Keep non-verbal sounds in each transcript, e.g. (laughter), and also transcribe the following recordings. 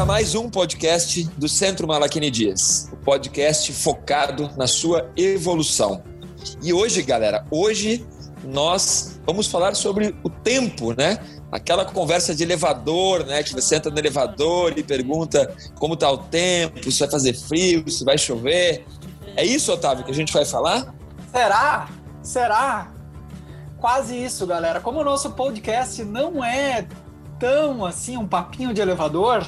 a mais um podcast do Centro Malaquini Dias, o podcast focado na sua evolução. E hoje, galera, hoje nós vamos falar sobre o tempo, né? Aquela conversa de elevador, né? Que você entra no elevador e pergunta como tá o tempo, se vai fazer frio, se vai chover. É isso, Otávio, que a gente vai falar? Será? Será? Quase isso, galera. Como o nosso podcast não é tão assim um papinho de elevador,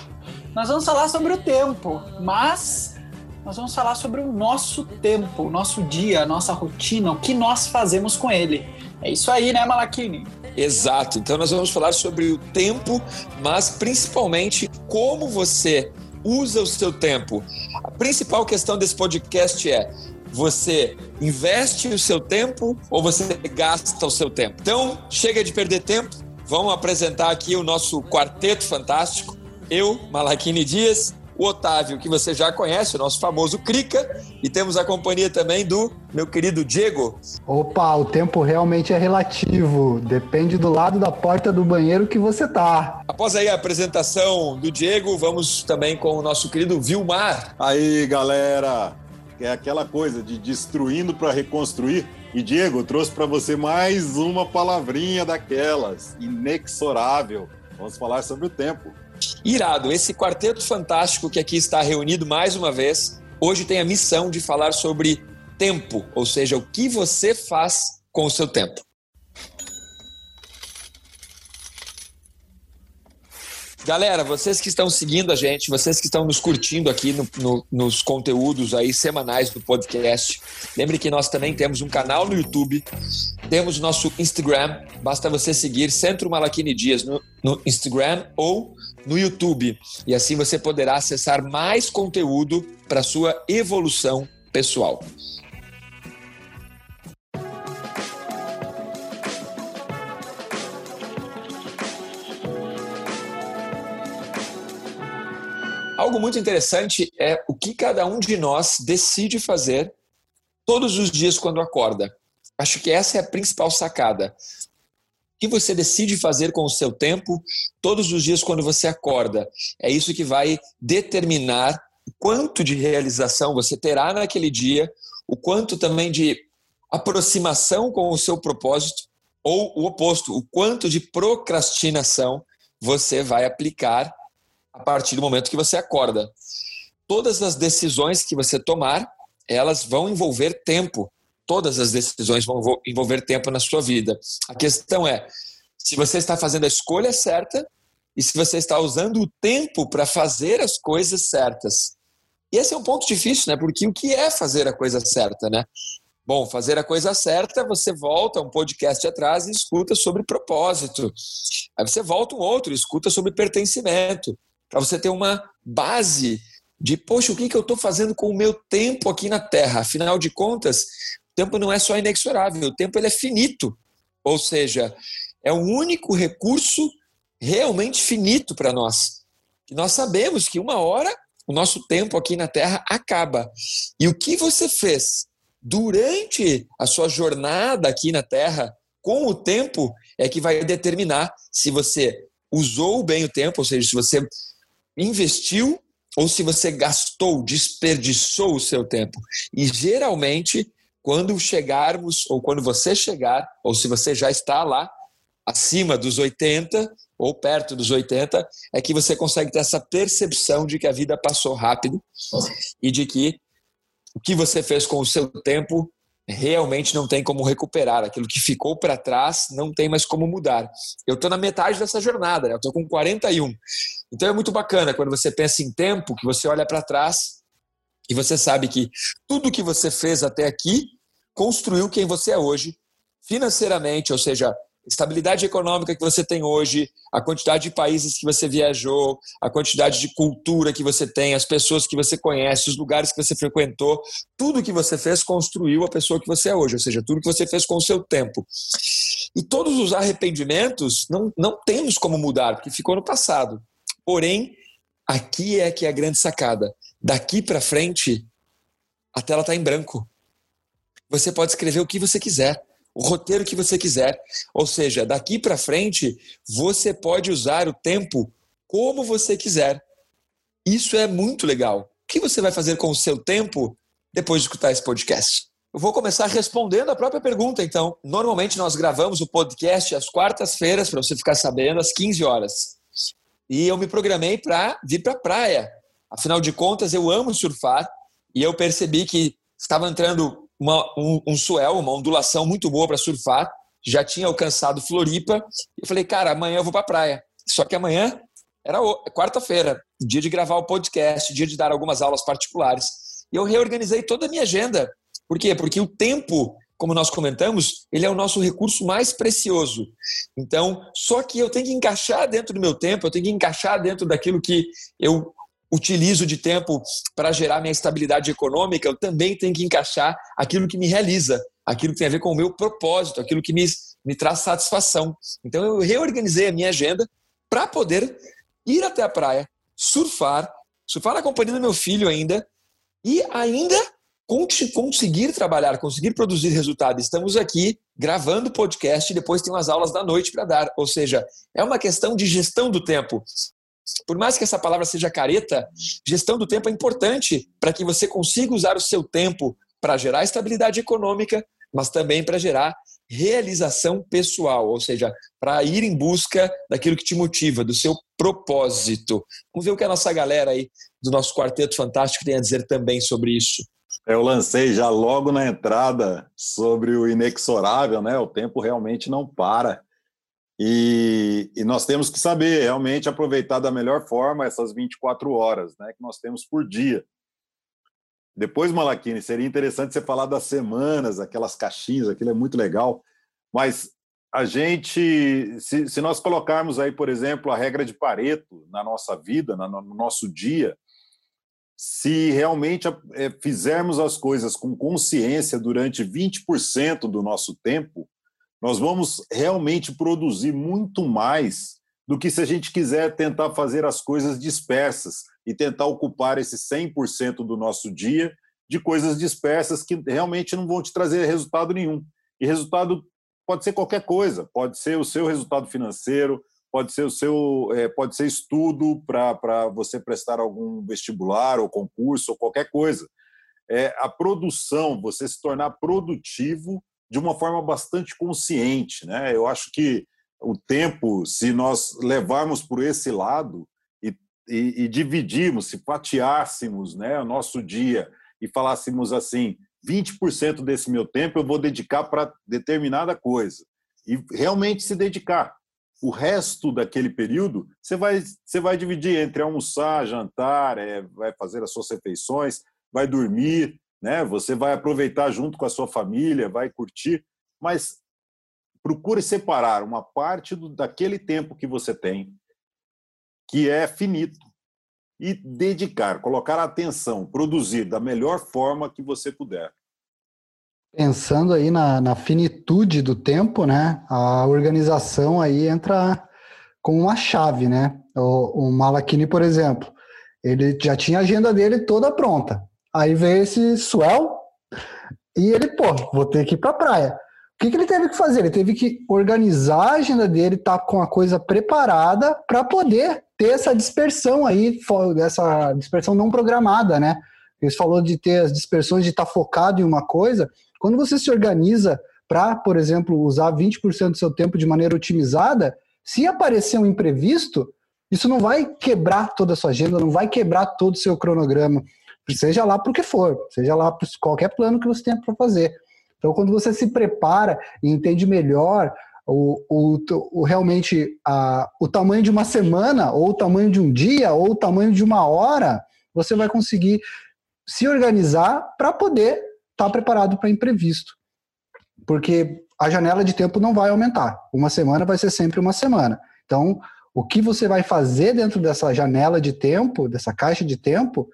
nós vamos falar sobre o tempo, mas nós vamos falar sobre o nosso tempo, o nosso dia, a nossa rotina, o que nós fazemos com ele. É isso aí, né, Malakini? Exato. Então nós vamos falar sobre o tempo, mas principalmente como você usa o seu tempo. A principal questão desse podcast é: você investe o seu tempo ou você gasta o seu tempo? Então, chega de perder tempo. Vamos apresentar aqui o nosso quarteto fantástico. Eu, Malakini Dias, o Otávio, que você já conhece, o nosso famoso Crica, e temos a companhia também do meu querido Diego. Opa, o tempo realmente é relativo, depende do lado da porta do banheiro que você tá. Após aí a apresentação do Diego, vamos também com o nosso querido Vilmar. Aí, galera, é aquela coisa de destruindo para reconstruir. E Diego, trouxe para você mais uma palavrinha daquelas, inexorável. Vamos falar sobre o tempo. Irado, esse quarteto fantástico que aqui está reunido mais uma vez, hoje tem a missão de falar sobre tempo, ou seja, o que você faz com o seu tempo. Galera, vocês que estão seguindo a gente, vocês que estão nos curtindo aqui no, no, nos conteúdos aí semanais do podcast, lembre que nós também temos um canal no YouTube, temos nosso Instagram, basta você seguir Centro Malaquini Dias no, no Instagram ou no YouTube. E assim você poderá acessar mais conteúdo para sua evolução pessoal. Algo muito interessante é o que cada um de nós decide fazer todos os dias quando acorda. Acho que essa é a principal sacada que você decide fazer com o seu tempo todos os dias quando você acorda. É isso que vai determinar o quanto de realização você terá naquele dia, o quanto também de aproximação com o seu propósito, ou o oposto, o quanto de procrastinação você vai aplicar partir do momento que você acorda. Todas as decisões que você tomar, elas vão envolver tempo todas as decisões vão envolver tempo na sua vida. A questão é se você está fazendo a escolha certa e se você está usando o tempo para fazer as coisas certas. E esse é um ponto difícil, né? Porque o que é fazer a coisa certa, né? Bom, fazer a coisa certa, você volta um podcast atrás e escuta sobre propósito. Aí você volta um outro escuta sobre pertencimento. Para você ter uma base de, poxa, o que, que eu estou fazendo com o meu tempo aqui na Terra? Afinal de contas, o tempo não é só inexorável, o tempo ele é finito. Ou seja, é o único recurso realmente finito para nós. E nós sabemos que uma hora o nosso tempo aqui na Terra acaba. E o que você fez durante a sua jornada aqui na Terra com o tempo é que vai determinar se você usou bem o tempo, ou seja, se você investiu ou se você gastou, desperdiçou o seu tempo. E geralmente quando chegarmos, ou quando você chegar, ou se você já está lá, acima dos 80 ou perto dos 80, é que você consegue ter essa percepção de que a vida passou rápido e de que o que você fez com o seu tempo realmente não tem como recuperar. Aquilo que ficou para trás não tem mais como mudar. Eu estou na metade dessa jornada, né? eu estou com 41. Então é muito bacana quando você pensa em tempo, que você olha para trás e você sabe que tudo que você fez até aqui construiu quem você é hoje, financeiramente, ou seja, estabilidade econômica que você tem hoje, a quantidade de países que você viajou, a quantidade de cultura que você tem, as pessoas que você conhece, os lugares que você frequentou, tudo que você fez construiu a pessoa que você é hoje, ou seja, tudo que você fez com o seu tempo. E todos os arrependimentos não, não temos como mudar, porque ficou no passado. Porém, aqui é que é a grande sacada. Daqui para frente, a tela está em branco. Você pode escrever o que você quiser, o roteiro que você quiser. Ou seja, daqui para frente, você pode usar o tempo como você quiser. Isso é muito legal. O que você vai fazer com o seu tempo depois de escutar esse podcast? Eu vou começar respondendo a própria pergunta, então. Normalmente nós gravamos o podcast às quartas-feiras, para você ficar sabendo, às 15 horas. E eu me programei para vir para a praia. Afinal de contas, eu amo surfar e eu percebi que estava entrando uma, um, um swell, uma ondulação muito boa para surfar. Já tinha alcançado Floripa. Eu falei, cara, amanhã eu vou para a praia. Só que amanhã era quarta-feira, dia de gravar o podcast, dia de dar algumas aulas particulares. E eu reorganizei toda a minha agenda. Por quê? Porque o tempo, como nós comentamos, ele é o nosso recurso mais precioso. Então, só que eu tenho que encaixar dentro do meu tempo, eu tenho que encaixar dentro daquilo que eu utilizo de tempo para gerar minha estabilidade econômica, eu também tenho que encaixar aquilo que me realiza, aquilo que tem a ver com o meu propósito, aquilo que me, me traz satisfação. Então eu reorganizei a minha agenda para poder ir até a praia, surfar, surfar na companhia do meu filho ainda, e ainda conseguir trabalhar, conseguir produzir resultado. Estamos aqui gravando podcast e depois tem umas aulas da noite para dar. Ou seja, é uma questão de gestão do tempo. Por mais que essa palavra seja careta, gestão do tempo é importante para que você consiga usar o seu tempo para gerar estabilidade econômica, mas também para gerar realização pessoal, ou seja, para ir em busca daquilo que te motiva, do seu propósito. Vamos ver o que a nossa galera aí do nosso Quarteto Fantástico tem a dizer também sobre isso. Eu lancei já logo na entrada sobre o inexorável, né? O tempo realmente não para. E, e, nós temos que saber realmente aproveitar da melhor forma essas 24 horas né, que nós temos por dia. Depois, Malaquini, seria interessante você falar das semanas, aquelas caixinhas, aquilo é muito legal. Mas a gente, se, se nós colocarmos aí, por exemplo, a regra de Pareto na nossa vida, no nosso dia, se realmente é, fizermos as coisas com consciência durante 20% do nosso tempo, nós vamos realmente produzir muito mais do que se a gente quiser tentar fazer as coisas dispersas e tentar ocupar esse 100% do nosso dia de coisas dispersas que realmente não vão te trazer resultado nenhum. E resultado pode ser qualquer coisa, pode ser o seu resultado financeiro, pode ser o seu, é, pode ser estudo para você prestar algum vestibular ou concurso ou qualquer coisa. É, a produção, você se tornar produtivo de uma forma bastante consciente. Né? Eu acho que o tempo, se nós levarmos por esse lado e, e, e dividirmos, se fatiássemos né, o nosso dia e falássemos assim: 20% desse meu tempo eu vou dedicar para determinada coisa, e realmente se dedicar. O resto daquele período você vai, você vai dividir entre almoçar, jantar, é, vai fazer as suas refeições, vai dormir, né? Você vai aproveitar junto com a sua família, vai curtir, mas procure separar uma parte do, daquele tempo que você tem, que é finito, e dedicar, colocar atenção, produzir da melhor forma que você puder. Pensando aí na, na finitude do tempo, né? A organização aí entra com uma chave, né? O, o por exemplo, ele já tinha a agenda dele toda pronta. Aí veio esse swell e ele, pô, vou ter que ir pra praia. O que, que ele teve que fazer? Ele teve que organizar a agenda dele, tá com a coisa preparada para poder ter essa dispersão aí, essa dispersão não programada, né? Ele falou de ter as dispersões de estar tá focado em uma coisa. Quando você se organiza para, por exemplo, usar 20% do seu tempo de maneira otimizada, se aparecer um imprevisto, isso não vai quebrar toda a sua agenda, não vai quebrar todo o seu cronograma seja lá para o que for, seja lá para qualquer plano que você tenha para fazer. Então, quando você se prepara e entende melhor o, o, o realmente a, o tamanho de uma semana, ou o tamanho de um dia, ou o tamanho de uma hora, você vai conseguir se organizar para poder estar tá preparado para imprevisto. Porque a janela de tempo não vai aumentar. Uma semana vai ser sempre uma semana. Então, o que você vai fazer dentro dessa janela de tempo, dessa caixa de tempo,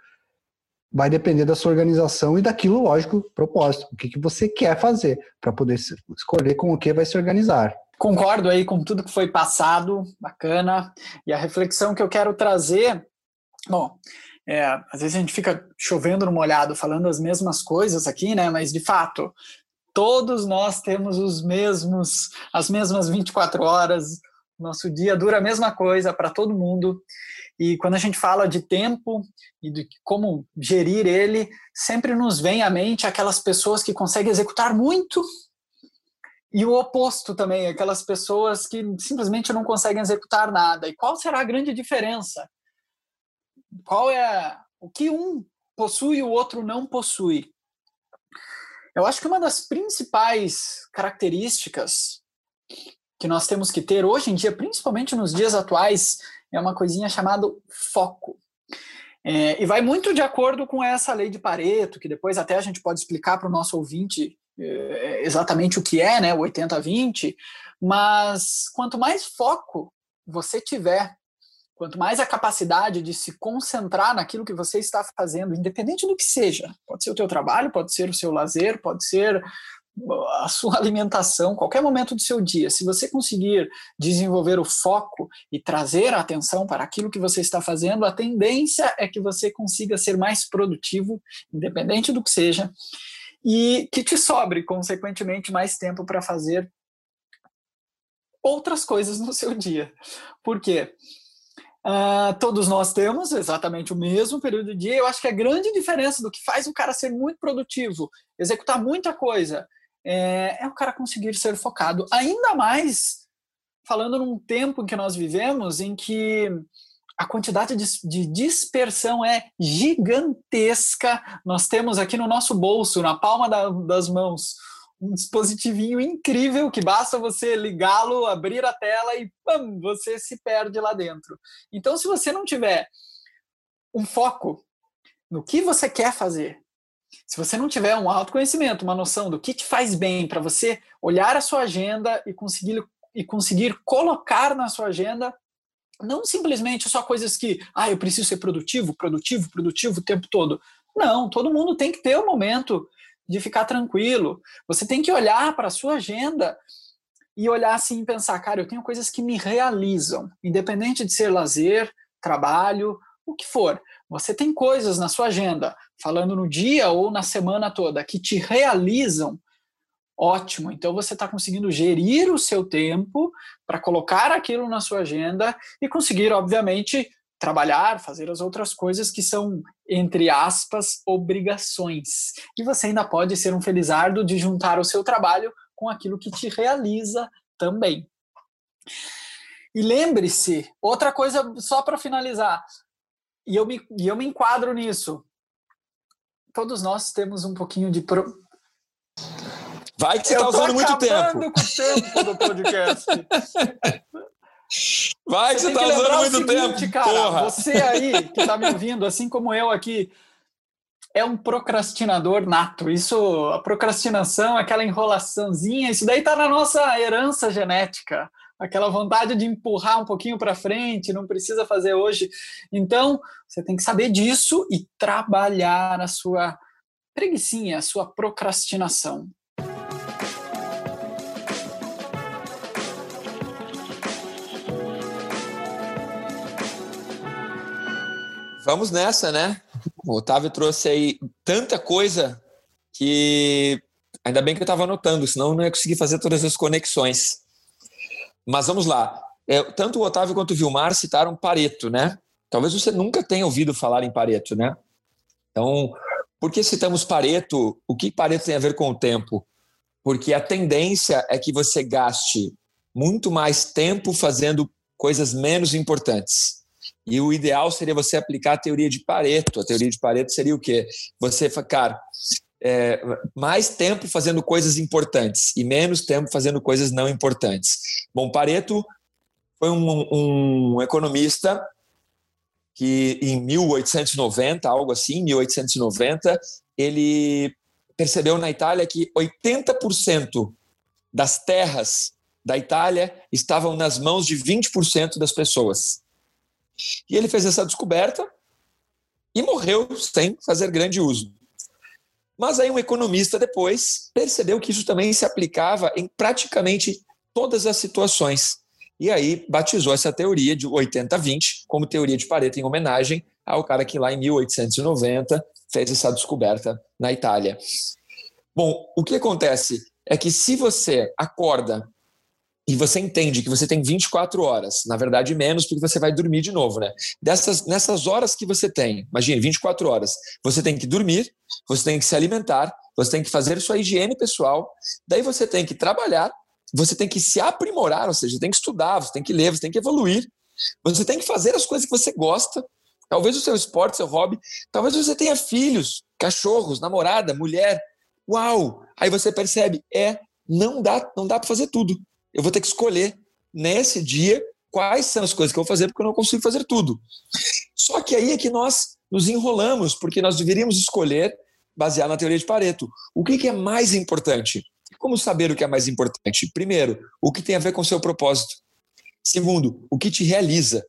vai depender da sua organização e daquilo, lógico, propósito. O que, que você quer fazer para poder escolher com o que vai se organizar. Concordo aí com tudo que foi passado, bacana. E a reflexão que eu quero trazer, bom, é, às vezes a gente fica chovendo no molhado, falando as mesmas coisas aqui, né? Mas de fato, todos nós temos os mesmos, as mesmas 24 horas, Nosso dia dura a mesma coisa para todo mundo. E quando a gente fala de tempo e de como gerir ele, sempre nos vem à mente aquelas pessoas que conseguem executar muito e o oposto também, aquelas pessoas que simplesmente não conseguem executar nada. E qual será a grande diferença? Qual é o que um possui e o outro não possui? Eu acho que uma das principais características que nós temos que ter hoje em dia, principalmente nos dias atuais, é uma coisinha chamada foco. É, e vai muito de acordo com essa lei de Pareto, que depois até a gente pode explicar para o nosso ouvinte é, exatamente o que é, né, o 80-20, mas quanto mais foco você tiver, quanto mais a capacidade de se concentrar naquilo que você está fazendo, independente do que seja, pode ser o teu trabalho, pode ser o seu lazer, pode ser a sua alimentação, qualquer momento do seu dia, se você conseguir desenvolver o foco e trazer a atenção para aquilo que você está fazendo, a tendência é que você consiga ser mais produtivo, independente do que seja, e que te sobre, consequentemente, mais tempo para fazer outras coisas no seu dia. Por quê? Uh, todos nós temos exatamente o mesmo período de dia. Eu acho que a grande diferença do que faz o cara ser muito produtivo, executar muita coisa, é, é o cara conseguir ser focado. Ainda mais falando num tempo em que nós vivemos, em que a quantidade de, dispersão é gigantesca. Nós temos aqui no nosso bolso, na palma da, das mãos, um dispositivinho incrível que basta você ligá-lo, abrir a tela e pam, você se perde lá dentro. Então, se você não tiver um foco no que você quer fazer, se você não tiver um autoconhecimento, uma noção do que te faz bem para você olhar a sua agenda e conseguir e conseguir colocar na sua agenda não simplesmente só coisas que, ah, eu preciso ser produtivo, produtivo, produtivo o tempo todo. Não, todo mundo tem que ter o um momento de ficar tranquilo. Você tem que olhar para a sua agenda e olhar assim e pensar, cara, eu tenho coisas que me realizam, independente de ser lazer, trabalho, o que for. Você tem coisas na sua agenda, falando no dia ou na semana toda, que te realizam Ótimo. Então você está conseguindo gerir o seu tempo para colocar aquilo na sua agenda e conseguir, obviamente, trabalhar, fazer as outras coisas que são, entre aspas, obrigações. E você ainda pode ser um felizardo de juntar o seu trabalho com aquilo que te realiza também. E lembre-se, outra coisa só para finalizar, e eu, me, e eu me enquadro nisso. Todos nós temos um pouquinho de pro, Vai que você está usando muito tempo. com o tempo do podcast. (laughs) Vai que você está usando muito seguinte, tempo. Cara, porra. Você aí que está me ouvindo, assim como eu aqui, é um procrastinador nato. Isso, a procrastinação, aquela enrolaçãozinha, isso daí está na nossa herança genética. Aquela vontade de empurrar um pouquinho para frente, não precisa fazer hoje. Então, você tem que saber disso e trabalhar a sua preguiçinha, a sua procrastinação. Vamos nessa, né? O Otávio trouxe aí tanta coisa que ainda bem que eu estava anotando, senão eu não ia conseguir fazer todas as conexões. Mas vamos lá. É, tanto o Otávio quanto o Vilmar citaram Pareto, né? Talvez você nunca tenha ouvido falar em Pareto, né? Então, por que citamos Pareto? O que Pareto tem a ver com o tempo? Porque a tendência é que você gaste muito mais tempo fazendo coisas menos importantes. E o ideal seria você aplicar a teoria de Pareto. A teoria de Pareto seria o quê? Você ficar é, mais tempo fazendo coisas importantes e menos tempo fazendo coisas não importantes. Bom, Pareto foi um, um economista que em 1890, algo assim, 1890, ele percebeu na Itália que 80% das terras da Itália estavam nas mãos de 20% das pessoas. E ele fez essa descoberta e morreu sem fazer grande uso. Mas aí um economista depois percebeu que isso também se aplicava em praticamente todas as situações. E aí batizou essa teoria de 80-20 como teoria de Pareto em homenagem ao cara que lá em 1890 fez essa descoberta na Itália. Bom, o que acontece é que se você acorda e você entende que você tem 24 horas, na verdade menos, porque você vai dormir de novo, né? Dessas, nessas horas que você tem, imagine, 24 horas, você tem que dormir, você tem que se alimentar, você tem que fazer sua higiene pessoal, daí você tem que trabalhar, você tem que se aprimorar, ou seja, tem que estudar, você tem que ler, você tem que evoluir, você tem que fazer as coisas que você gosta, talvez o seu esporte, seu hobby, talvez você tenha filhos, cachorros, namorada, mulher. Uau! Aí você percebe, é, não dá, não dá para fazer tudo eu vou ter que escolher nesse dia quais são as coisas que eu vou fazer, porque eu não consigo fazer tudo. Só que aí é que nós nos enrolamos, porque nós deveríamos escolher baseado na teoria de Pareto. O que, que é mais importante? Como saber o que é mais importante? Primeiro, o que tem a ver com o seu propósito. Segundo, o que te realiza.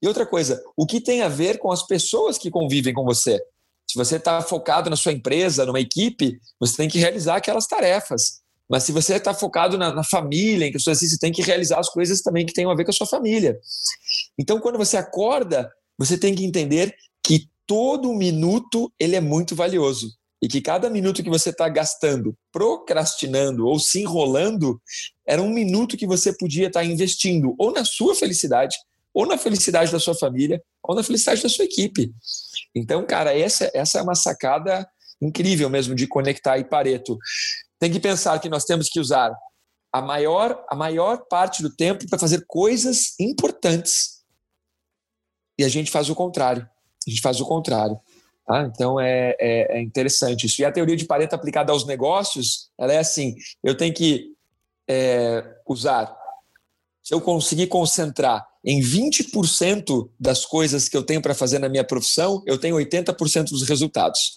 E outra coisa, o que tem a ver com as pessoas que convivem com você. Se você está focado na sua empresa, numa equipe, você tem que realizar aquelas tarefas. Mas se você está focado na, na, família, em questões assim, você tem que realizar as coisas também que tenham a ver com a sua família. Então, quando você acorda, você tem que entender que todo minuto ele é muito valioso e que cada minuto que você está gastando, procrastinando ou se enrolando, era um minuto que você podia estar tá investindo ou na sua felicidade, ou na felicidade da sua família, ou na felicidade da sua equipe. Então, cara, essa, essa é uma sacada incrível mesmo de conectar e Pareto tem que pensar que nós temos que usar a maior, a maior parte do tempo para fazer coisas importantes. E a gente faz o contrário. A gente faz o contrário. Tá? Então é, é, é, interessante isso. E a teoria de Pareto aplicada aos negócios, ela é assim: eu tenho que é, usar. Se eu conseguir concentrar em 20% das coisas que eu tenho para fazer na minha profissão, eu tenho 80% dos resultados.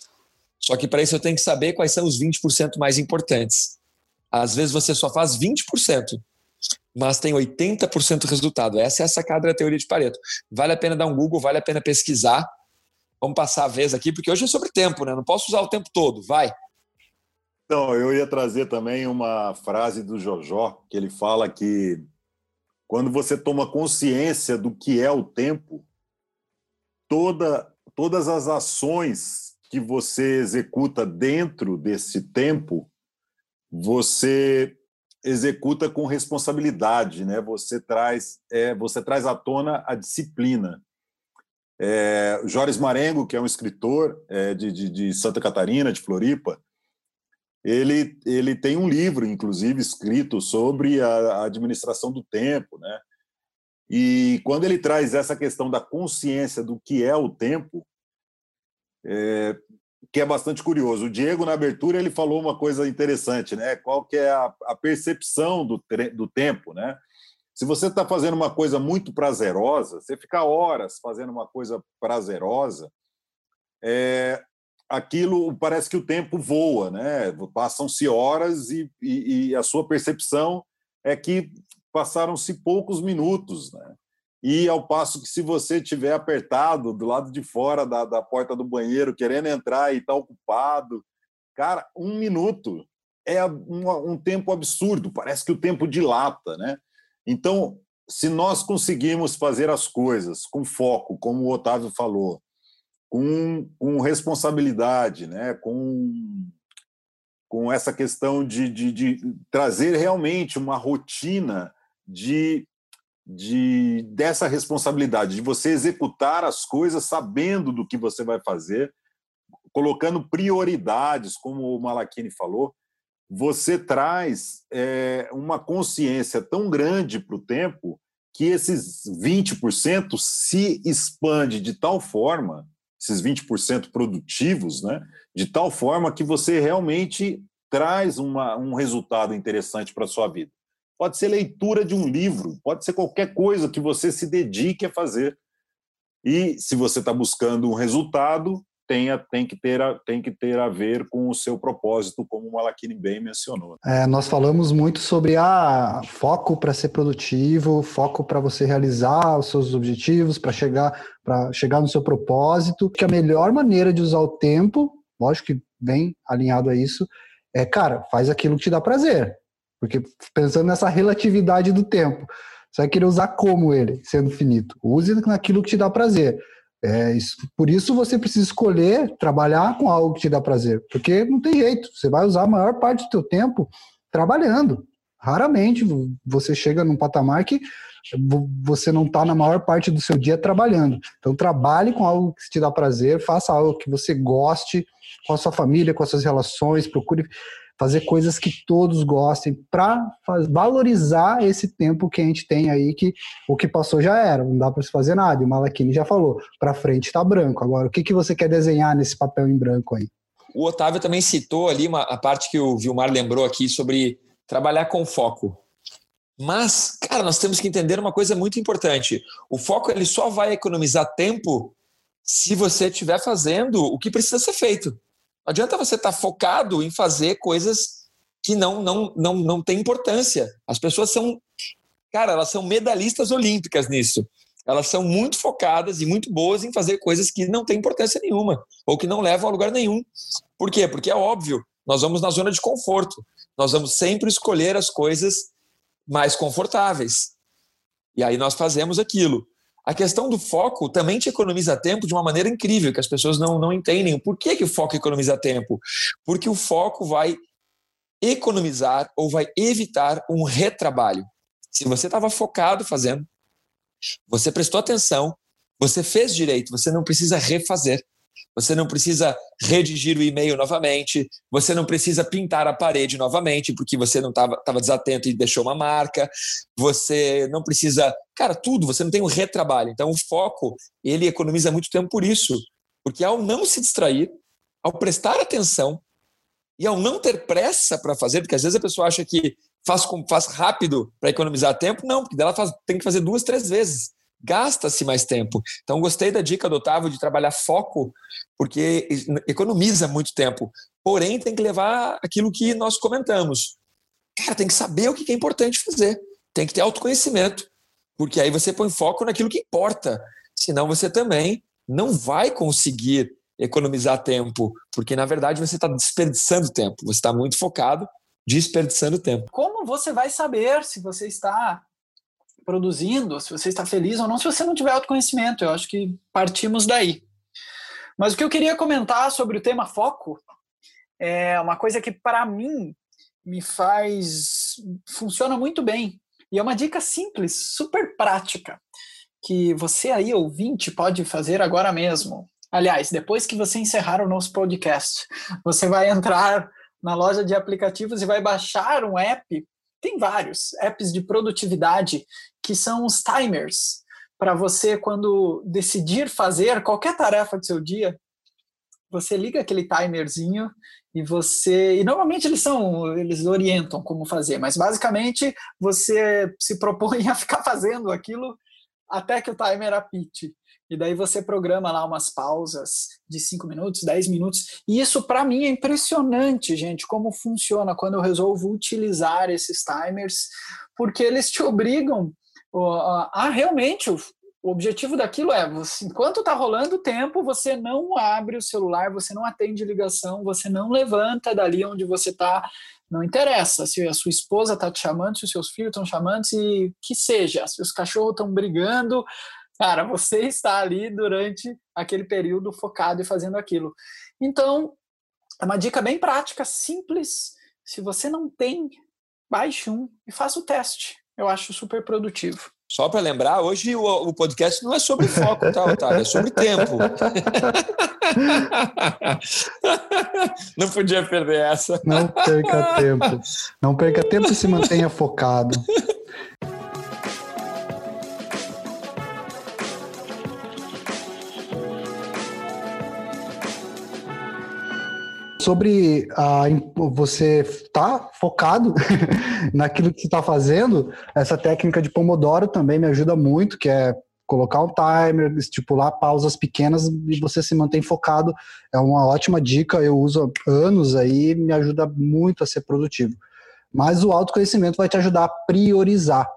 Só que para isso eu tenho que saber quais são os 20% mais importantes. Às vezes você só faz 20%, mas tem 80% resultado. Essa é a sacada da teoria de Pareto. Vale a pena dar um Google, vale a pena pesquisar. Vamos passar a vez aqui, porque hoje é sobre tempo, né? Não posso usar o tempo todo. Vai. Então, eu ia trazer também uma frase do Jojó, que ele fala que quando você toma consciência do que é o tempo, toda, todas as ações que você executa dentro desse tempo, você executa com responsabilidade, né? Você traz, é, você traz à tona a disciplina. É, Joris Marengo, que é um escritor é, de, de, de, Santa Catarina, de Floripa, ele, ele tem um livro, inclusive, escrito sobre a, a administração do tempo, né? E quando ele traz essa questão da consciência do que é o tempo, é, que é bastante curioso. O Diego, na abertura, ele falou uma coisa interessante, né? Qual que é a, a percepção do, do tempo, né? Se você está fazendo uma coisa muito prazerosa, você fica horas fazendo uma coisa prazerosa, é, aquilo parece que o tempo voa, né? Passam-se horas e, e, e, a sua percepção é que passaram-se poucos minutos, né? E ao passo que, se você tiver apertado do lado de fora da, da porta do banheiro, querendo entrar e está ocupado, cara, um minuto é um, um tempo absurdo, parece que o tempo dilata, né? Então, se nós conseguimos fazer as coisas com foco, como o Otávio falou, com, com responsabilidade, né? com, com essa questão de, de, de trazer realmente uma rotina de de dessa responsabilidade de você executar as coisas sabendo do que você vai fazer, colocando prioridades, como o Malachini falou, você traz é, uma consciência tão grande para o tempo que esses 20% se expande de tal forma, esses 20% produtivos, né, de tal forma que você realmente traz uma, um resultado interessante para a sua vida pode ser leitura de um livro, pode ser qualquer coisa que você se dedique a fazer. E se você está buscando um resultado, tenha, tem, que ter a, tem que ter a ver com o seu propósito, como o Malakini bem mencionou. É, nós falamos muito sobre a ah, foco para ser produtivo, foco para você realizar os seus objetivos, para chegar, chegar no seu propósito. Que a melhor maneira de usar o tempo, lógico que bem alinhado a isso, é, cara, faz aquilo que te dá prazer. Porque pensando nessa relatividade do tempo, você vai querer usar como ele, sendo finito? Use naquilo que te dá prazer. É, isso, por isso você precisa escolher trabalhar com algo que te dá prazer, porque não tem jeito, você vai usar a maior parte do seu tempo trabalhando. Raramente você chega num patamar que você não está na maior parte do seu dia trabalhando. Então, trabalhe com algo que te dá prazer, faça algo que você goste com a sua família, com as suas relações, procure fazer coisas que todos gostem para valorizar esse tempo que a gente tem aí que o que passou já era, não dá para se fazer nada. E o Malakini já falou, para frente está branco. Agora, o que, que você quer desenhar nesse papel em branco aí? O Otávio também citou ali uma, a parte que o Vilmar lembrou aqui sobre trabalhar com foco. Mas, cara, nós temos que entender uma coisa muito importante. O foco ele só vai economizar tempo se você estiver fazendo o que precisa ser feito. Não adianta você estar tá focado em fazer coisas que não, não, não, não têm importância. As pessoas são, cara, elas são medalhistas olímpicas nisso. Elas são muito focadas e muito boas em fazer coisas que não têm importância nenhuma ou que não levam a lugar nenhum. Por quê? Porque é óbvio, nós vamos na zona de conforto. Nós vamos sempre escolher as coisas mais confortáveis. E aí nós fazemos aquilo. A questão do foco também te economiza tempo de uma maneira incrível, que as pessoas não, não entendem. Por que, que o foco economiza tempo? Porque o foco vai economizar ou vai evitar um retrabalho. Se você estava focado fazendo, você prestou atenção, você fez direito, você não precisa refazer. Você não precisa redigir o e-mail novamente, você não precisa pintar a parede novamente porque você não estava desatento e deixou uma marca, você não precisa, cara, tudo, você não tem um retrabalho. Então o foco, ele economiza muito tempo por isso, porque ao não se distrair, ao prestar atenção e ao não ter pressa para fazer, porque às vezes a pessoa acha que faz, faz rápido para economizar tempo, não, porque ela faz, tem que fazer duas, três vezes gasta-se mais tempo. Então, gostei da dica do Otávio de trabalhar foco, porque economiza muito tempo. Porém, tem que levar aquilo que nós comentamos. Cara, tem que saber o que é importante fazer. Tem que ter autoconhecimento, porque aí você põe foco naquilo que importa. Senão, você também não vai conseguir economizar tempo, porque na verdade você está desperdiçando tempo. Você está muito focado, desperdiçando tempo. Como você vai saber se você está produzindo, se você está feliz ou não, se você não tiver autoconhecimento. Eu acho que partimos daí. Mas o que eu queria comentar sobre o tema foco é uma coisa que, para mim, me faz. funciona muito bem. E é uma dica simples, super prática, que você aí, ouvinte, pode fazer agora mesmo. Aliás, depois que você encerrar o nosso podcast, você vai entrar na loja de aplicativos e vai baixar um app tem vários apps de produtividade que são os timers para você quando decidir fazer qualquer tarefa do seu dia, você liga aquele timerzinho e você e normalmente eles são eles orientam como fazer, mas basicamente você se propõe (laughs) a ficar fazendo aquilo até que o timer apite. E daí você programa lá umas pausas de 5 minutos, 10 minutos. E isso para mim é impressionante, gente, como funciona quando eu resolvo utilizar esses timers, porque eles te obrigam a realmente o objetivo daquilo é, você, enquanto está rolando o tempo, você não abre o celular, você não atende ligação, você não levanta dali onde você está. Não interessa se a sua esposa está te chamando, se os seus filhos estão chamando, se que seja, se os cachorros estão brigando, Cara, você está ali durante aquele período focado e fazendo aquilo. Então, é uma dica bem prática, simples. Se você não tem, baixe um e faça o teste. Eu acho super produtivo. Só para lembrar, hoje o, o, podcast não é sobre foco, tá, Otávio? É sobre tempo. (laughs) não podia perder essa. Não perca tempo. Não perca tempo e se mantenha focado. Sobre a, você estar tá focado (laughs) naquilo que você está fazendo, essa técnica de Pomodoro também me ajuda muito, que é colocar um timer, estipular pausas pequenas e você se mantém focado. É uma ótima dica, eu uso há anos aí, me ajuda muito a ser produtivo. Mas o autoconhecimento vai te ajudar a priorizar.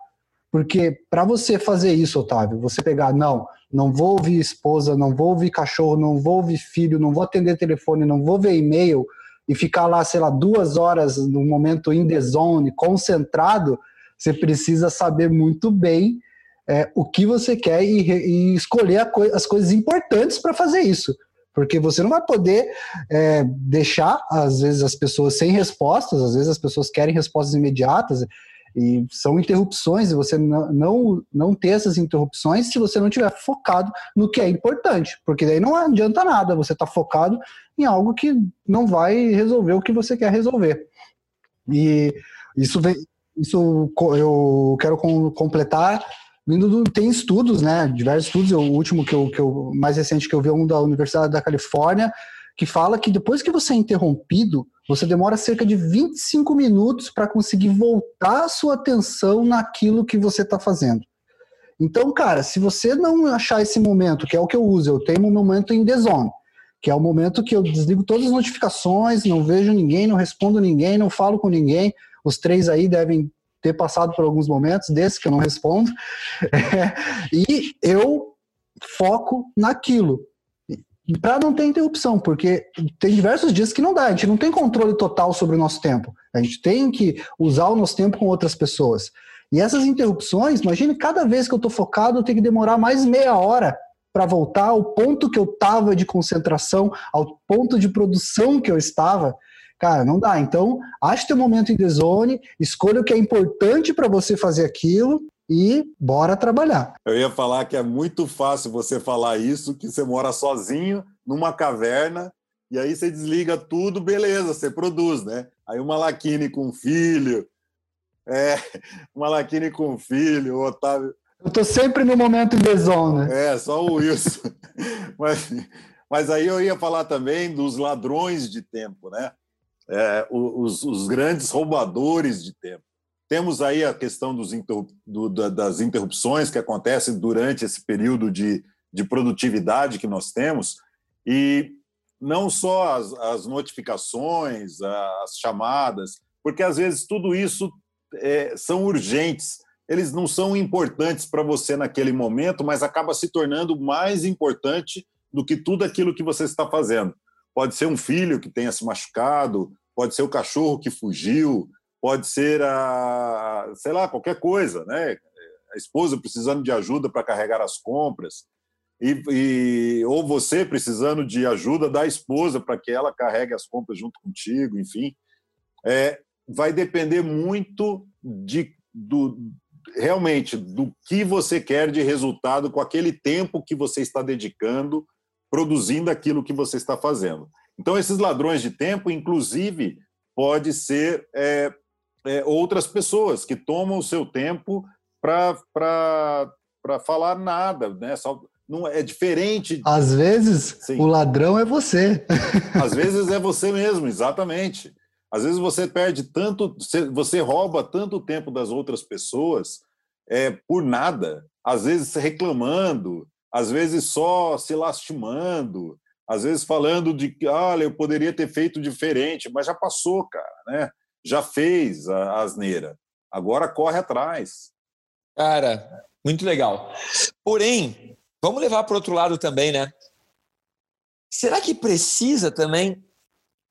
Porque para você fazer isso, Otávio, você pegar, não, não vou ouvir esposa, não vou ouvir cachorro, não vou ouvir filho, não vou atender telefone, não vou ver e-mail e ficar lá, sei lá, duas horas no momento in the zone, concentrado, você precisa saber muito bem é, o que você quer e, e escolher co as coisas importantes para fazer isso. Porque você não vai poder é, deixar, às vezes, as pessoas sem respostas, às vezes as pessoas querem respostas imediatas. E são interrupções, e você não, não, não ter essas interrupções se você não estiver focado no que é importante, porque daí não adianta nada você tá focado em algo que não vai resolver o que você quer resolver. E isso vem, isso eu quero completar tem estudos, né, diversos estudos, o último que eu, que eu mais recente que eu vi é um da Universidade da Califórnia, que fala que depois que você é interrompido, você demora cerca de 25 minutos para conseguir voltar a sua atenção naquilo que você está fazendo. Então, cara, se você não achar esse momento, que é o que eu uso, eu tenho um momento em The Zone, que é o momento que eu desligo todas as notificações, não vejo ninguém, não respondo ninguém, não falo com ninguém. Os três aí devem ter passado por alguns momentos desses que eu não respondo. (laughs) É, e eu foco naquilo para não ter interrupção, porque tem diversos dias que não dá, a gente não tem controle total sobre o nosso tempo. A gente tem que usar o nosso tempo com outras pessoas. E essas interrupções, imagine cada vez que eu estou focado, eu tenho que demorar mais meia hora para voltar ao ponto que eu estava de concentração, ao ponto de produção que eu estava. Cara, não dá. Então, ache teu momento em the zone, escolha o que é importante para você fazer aquilo e bora trabalhar. Eu ia falar que é muito fácil você falar isso, que você mora sozinho numa caverna e aí você desliga tudo, beleza, você produz, né? Aí uma Laquine com filho, é, (laughs) uma Laquine com filho, o Otávio. Eu tô sempre no momento em zone. Né? É, só o Wilson. (laughs) mas, mas aí eu ia falar também dos ladrões de tempo, né? É, os, os grandes roubadores de tempo. Temos aí a questão dos do, das interrupções que acontecem durante esse período de, de produtividade que nós temos, e não só as, as notificações, as chamadas, porque às vezes tudo isso é, são urgentes, eles não são importantes para você naquele momento, mas acaba se tornando mais importante do que tudo aquilo que você está fazendo. Pode ser um filho que tenha se machucado, pode ser o cachorro que fugiu, pode ser a, sei lá, qualquer coisa, né? A esposa precisando de ajuda para carregar as compras, e, e, ou você precisando de ajuda da esposa para que ela carregue as compras junto contigo, enfim. É, vai depender muito de, do, realmente do que você quer de resultado com aquele tempo que você está dedicando produzindo aquilo que você está fazendo. Então, esses ladrões de tempo, inclusive, pode ser é, é, outras pessoas que tomam o seu tempo para falar nada, né? Só, não é diferente. Às vezes Sim. o ladrão é você. (laughs) Às vezes é você mesmo, exatamente. Às vezes você perde tanto, você rouba tanto tempo das outras pessoas é, por nada. Às vezes reclamando, às vezes só se lastimando, às vezes falando de que, olha, eu poderia ter feito diferente, mas já passou, cara, né? Já fez a asneira. Agora corre atrás. Cara, muito legal. Porém, vamos levar para outro lado também, né? Será que precisa também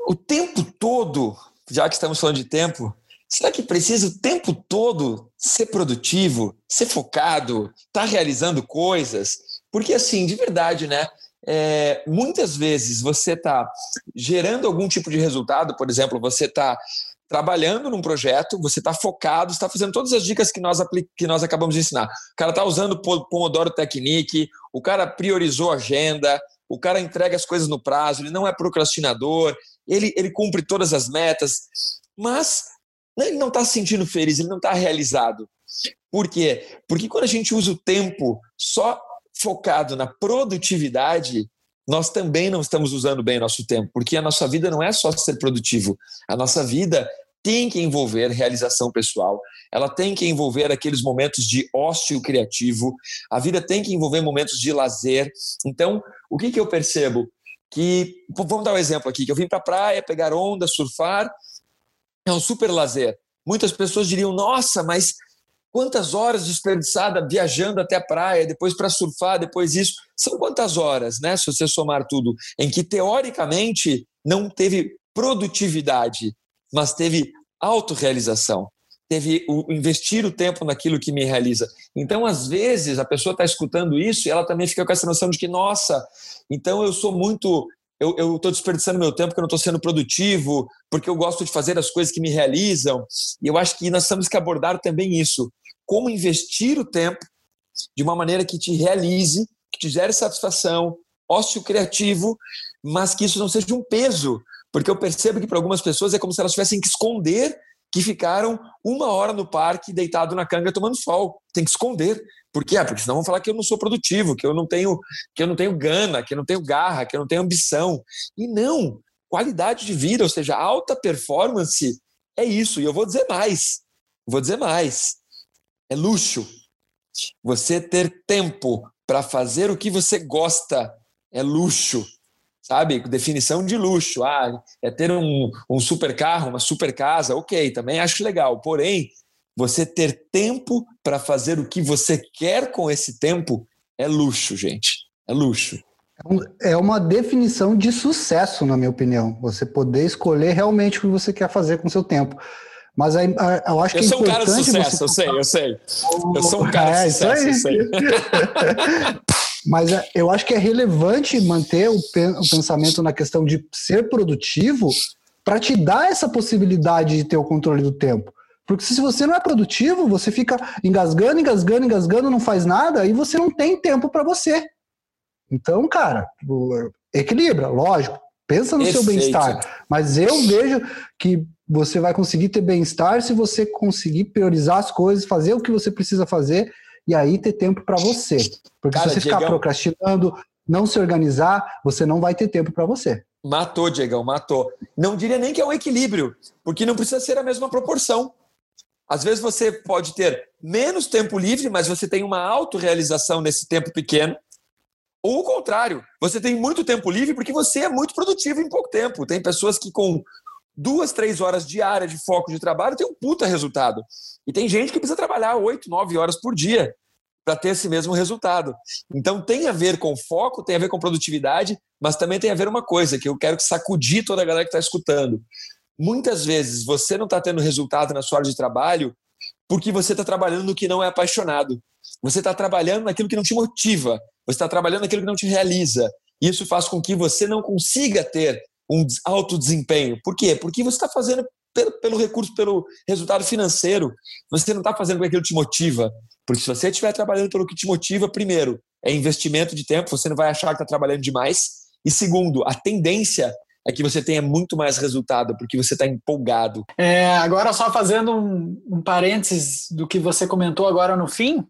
o tempo todo, já que estamos falando de tempo, será que precisa o tempo todo ser produtivo, ser focado, estar tá realizando coisas? Porque, assim, de verdade, né? É, muitas vezes você está gerando algum tipo de resultado, por exemplo, você está trabalhando num projeto, você está focado, está fazendo todas as dicas que nós, que nós acabamos de ensinar. O cara está usando Pomodoro Technique, o cara priorizou a agenda, o cara entrega as coisas no prazo, ele não é procrastinador, ele, ele cumpre todas as metas, mas ele não está se sentindo feliz, ele não está realizado. Por quê? Porque quando a gente usa o tempo só focado na produtividade, nós também não estamos usando bem nosso tempo, porque a nossa vida não é só ser produtivo. A nossa vida tem que envolver realização pessoal, ela tem que envolver aqueles momentos de ócio criativo, a vida tem que envolver momentos de lazer. Então, o que, que eu percebo? Que, vamos dar um exemplo aqui, que eu vim para a praia, pegar onda, surfar, é um super lazer. Muitas pessoas diriam, nossa, mas Quantas horas desperdiçadas viajando até a praia, depois para surfar, depois isso. São quantas horas, né? Se você somar tudo, em que teoricamente não teve produtividade, mas teve autorrealização. Teve o investir o tempo naquilo que me realiza. Então, às vezes, a pessoa está escutando isso e ela também fica com essa noção de que, nossa, então eu sou muito eu estou desperdiçando meu tempo, que eu não estou sendo produtivo, porque eu gosto de fazer as coisas que me realizam. E eu acho que nós temos que abordar também isso. Como investir o tempo de uma maneira que te realize, que te gere satisfação, ócio criativo, mas que isso não seja um peso. Porque eu percebo que para algumas pessoas é como se elas tivessem que esconder que ficaram uma hora no parque deitado na canga tomando sol. Tem que esconder. Por quê? Porque senão vão falar que eu não sou produtivo, que eu não tenho, que eu não tenho gana, que eu não tenho garra, que eu não tenho ambição. E não, qualidade de vida, ou seja, alta performance é isso. E eu vou dizer mais. Vou dizer mais. É luxo. Você ter tempo para fazer o que você gosta é luxo sabe? Definição de luxo. Ah, é ter um, um super carro, uma super casa, ok, também acho legal. Porém, você ter tempo para fazer o que você quer com esse tempo é luxo, gente. É luxo. É uma definição de sucesso, na minha opinião. Você poder escolher realmente o que você quer fazer com o seu tempo. Mas aí, eu acho que eu é sou um cara de sucesso, eu sei, eu sei. Eu sou um cara é, de sucesso, eu sei. (laughs) Mas é, eu acho que é relevante manter o, pensamento na questão de ser produtivo para te dar essa possibilidade de ter o controle do tempo. Porque se você não é produtivo, você fica engasgando, engasgando, engasgando, não faz nada, e você não tem tempo para você. Então, cara, equilibra, lógico. Pensa no Perfeito. seu bem-estar. Mas eu vejo que você vai conseguir ter bem-estar se você conseguir priorizar as coisas, fazer o que você precisa fazer e aí ter tempo para você. Porque Cara, se você Diegão... ficar procrastinando, não se organizar, você não vai ter tempo para você. Matou, Diegão, matou. Não diria nem que é um equilíbrio, porque não precisa ser a mesma proporção. Às vezes você pode ter menos tempo livre, mas você tem uma autorrealização nesse tempo pequeno. Ou o contrário, você tem muito tempo livre porque você é muito produtivo em pouco tempo. Tem pessoas que com duas, três horas diárias de foco de trabalho tem um puta resultado. E tem gente que precisa trabalhar oito, nove horas por dia para ter esse mesmo resultado. Então tem a ver com foco, tem a ver com produtividade, mas também tem a ver uma coisa que eu quero sacudir toda a galera que está escutando. Muitas vezes você não está tendo resultado na sua hora de trabalho porque você está trabalhando no que não é apaixonado. Você está trabalhando naquilo que não te motiva. Você está trabalhando naquilo que não te realiza. Isso faz com que você não consiga ter um alto desempenho. Por quê? Porque você está fazendo pelo, pelo recurso, pelo resultado financeiro. Você não está fazendo com aquilo que te motiva. Porque se você estiver trabalhando pelo que te motiva, primeiro, é investimento de tempo, você não vai achar que está trabalhando demais. E segundo, a tendência é que você tenha muito mais resultado, porque você está empolgado. É, agora, só fazendo um, um parênteses do que você comentou agora no fim.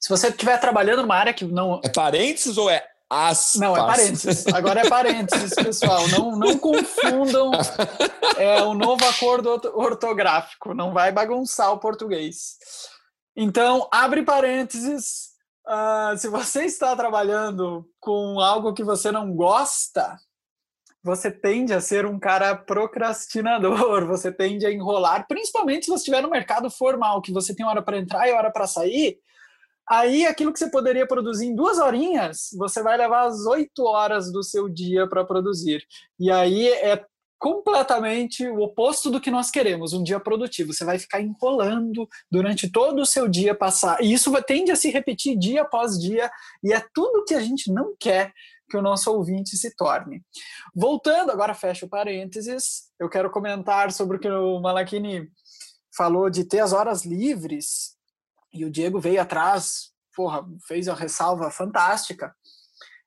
Se você estiver trabalhando numa área que não. É parênteses ou é Aspas. Não, é parênteses. Agora é parênteses, pessoal. Não, não confundam é, o novo acordo ortográfico. Não vai bagunçar o português. Então, abre parênteses. Uh, se você está trabalhando com algo que você não gosta, você tende a ser um cara procrastinador, (laughs) você tende a enrolar, principalmente se você estiver no mercado formal, que você tem hora para entrar e hora para sair, Aí, aquilo que você poderia produzir em duas horinhas, você vai levar as oito horas do seu dia para produzir. E aí é completamente o oposto do que nós queremos, um dia produtivo. Você vai ficar enrolando durante todo o seu dia passar. E isso tende a se repetir dia após dia, e é tudo que a gente não quer que o nosso ouvinte se torne. Voltando, agora fecha o parênteses, eu quero comentar sobre o que o Malakini falou de ter as horas livres e o Diego veio atrás, porra, fez a ressalva fantástica.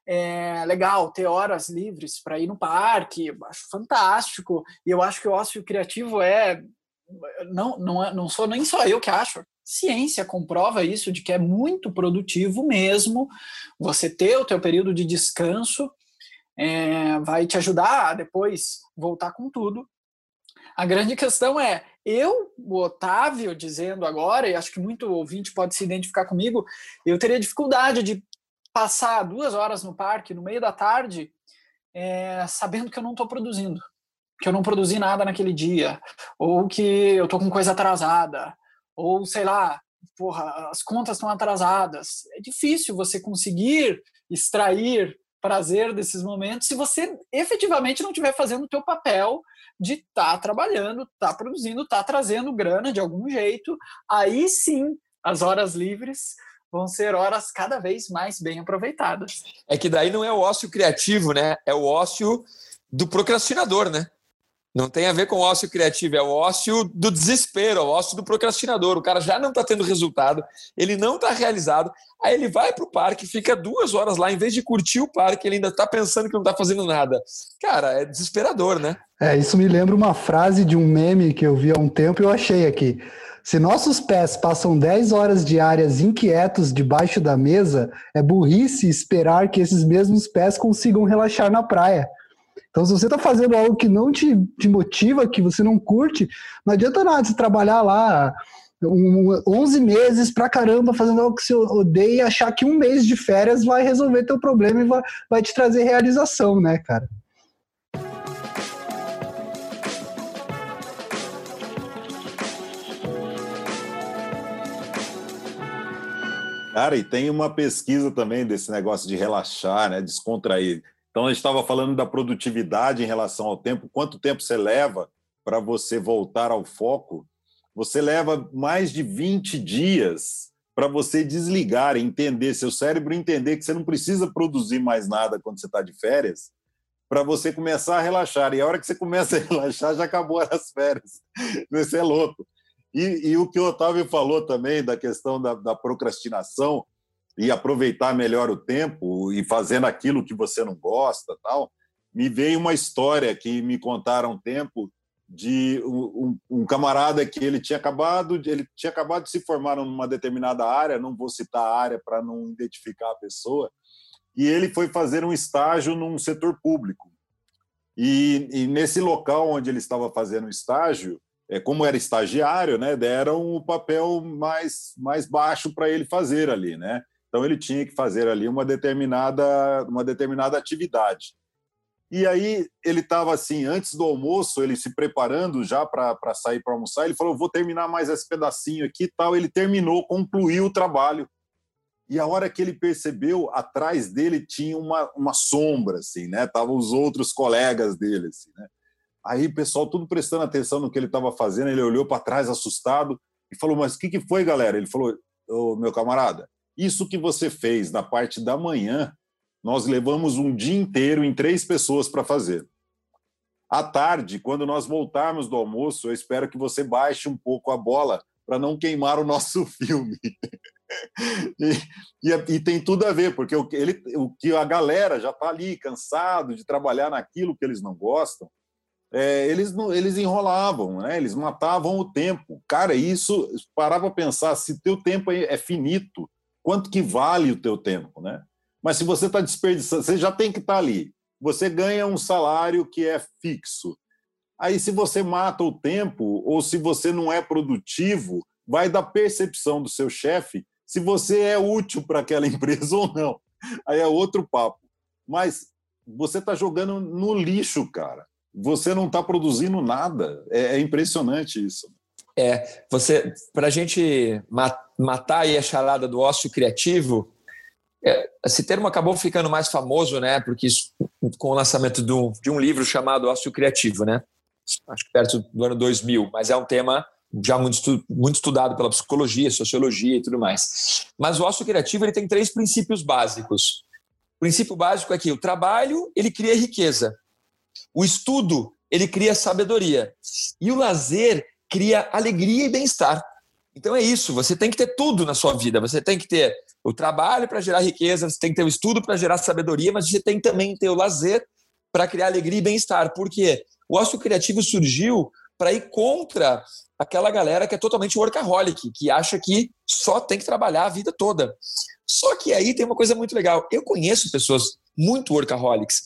É legal ter horas livres para ir no parque, acho fantástico. E eu acho que o ócio criativo é não não é, não sou nem só eu que acho. Ciência comprova isso de que é muito produtivo mesmo. Você ter o teu período de descanso é, vai te ajudar a depois voltar com tudo. A grande questão é eu, o Otávio, dizendo agora, e acho que muito ouvinte pode se identificar comigo, eu teria dificuldade de passar duas horas no parque no meio da tarde, é, sabendo que eu não estou produzindo, que eu não produzi nada naquele dia, ou que eu estou com coisa atrasada, ou sei lá, porra, as contas estão atrasadas. É difícil você conseguir extrair prazer desses momentos se você efetivamente não estiver fazendo o teu papel de estar tá trabalhando, estar tá produzindo, estar tá trazendo grana de algum jeito. Aí sim, as horas livres vão ser horas cada vez mais bem aproveitadas. É que daí não é o ócio criativo, né? É o ócio do procrastinador, né? Não tem a ver com ócio criativo, é o ócio do desespero, é o ócio do procrastinador. O cara já não está tendo resultado, ele não está realizado, aí ele vai para o parque, fica duas horas lá, em vez de curtir o parque, ele ainda está pensando que não está fazendo nada. Cara, é desesperador, né? É, isso me lembra uma frase de um meme que eu vi há um tempo e eu achei aqui. Se nossos pés passam 10 horas diárias inquietos debaixo da mesa, é burrice esperar que esses mesmos pés consigam relaxar na praia. Então, se você está fazendo algo que não te, te motiva, que você não curte, não adianta nada você trabalhar lá um, 11 meses pra caramba fazendo algo que você odeia e achar que um mês de férias vai resolver teu problema e vai, vai te trazer realização, né, cara? Cara, e tem uma pesquisa também desse negócio de relaxar, né, descontrair. Então, a gente estava falando da produtividade em relação ao tempo, quanto tempo você leva para você voltar ao foco. Você leva mais de 20 dias para você desligar, entender, seu cérebro entender que você não precisa produzir mais nada quando você está de férias, para você começar a relaxar. E a hora que você começa a (laughs) relaxar, já acabou as férias. Você é louco. E, e o que o Otávio falou também da questão da, da procrastinação, e aproveitar melhor o tempo e fazendo aquilo que você não gosta, tal. Me veio uma história que me contaram um tempo de um, um, camarada que ele tinha acabado de, ele tinha acabado de se formar numa determinada área, não vou citar a área para não identificar a pessoa, e ele foi fazer um estágio num setor público. E, e nesse local onde ele estava fazendo o estágio, é, como era estagiário, né, deram o papel mais, mais baixo para ele fazer ali, né? Então ele tinha que fazer ali uma determinada, uma determinada atividade. E aí ele estava assim, antes do almoço, ele se preparando já para sair para almoçar, ele falou: "Vou terminar mais esse pedacinho aqui", tal. Ele terminou, concluiu o trabalho. E a hora que ele percebeu, atrás dele tinha uma, uma sombra, assim, né? Estavam os outros colegas dele, assim, né? Aí o pessoal tudo prestando atenção no que ele estava fazendo, ele olhou para trás assustado e falou: Mas o que, que foi, galera? Ele falou: Ô, meu camarada, isso que você fez na parte da manhã, nós levamos um dia inteiro em três pessoas para fazer. À tarde, quando nós voltarmos do almoço, eu espero que você baixe um pouco a bola para não queimar o nosso (laughs) filme. e, e, e, tem tudo a ver, porque o, ele, o que a galera já está ali cansado de trabalhar naquilo que eles não gostam, é, eles, eles enrolavam, né? eles matavam o tempo. Cara, isso, parava para pensar, se teu tempo é finito, quanto que vale o teu tempo, né? Mas se você está desperdiçando, você já tem que estar tá ali. Você ganha um salário que é fixo. Aí, se você mata o tempo ou se você não é produtivo, vai da percepção do seu chefe se você é útil para aquela (laughs) empresa ou não. Aí é outro papo. Mas você está jogando no lixo, cara. Você não está produzindo nada. É, é impressionante isso. É, você, para a gente matar aí a charada do ócio criativo, é, esse termo acabou ficando mais famoso, né? Porque isso, com o lançamento um, de um livro chamado Ócio Criativo, né? Acho que perto do ano 2000, mas é um tema já muito, muito estudado pela psicologia, sociologia e tudo mais. Mas o ócio criativo ele tem três princípios básicos. O princípio básico é que o trabalho ele cria riqueza, o estudo ele cria sabedoria e o lazer cria alegria e bem-estar. Então é isso, você tem que ter tudo na sua vida. Você tem que ter o trabalho para gerar riqueza, você tem que ter o estudo para gerar sabedoria, mas você tem também ter o lazer para criar alegria e bem-estar. Por quê? O ócio criativo surgiu para ir contra aquela galera que é totalmente workaholic, que acha que só tem que trabalhar a vida toda. Só que aí tem uma coisa muito legal. Eu conheço pessoas muito workaholics,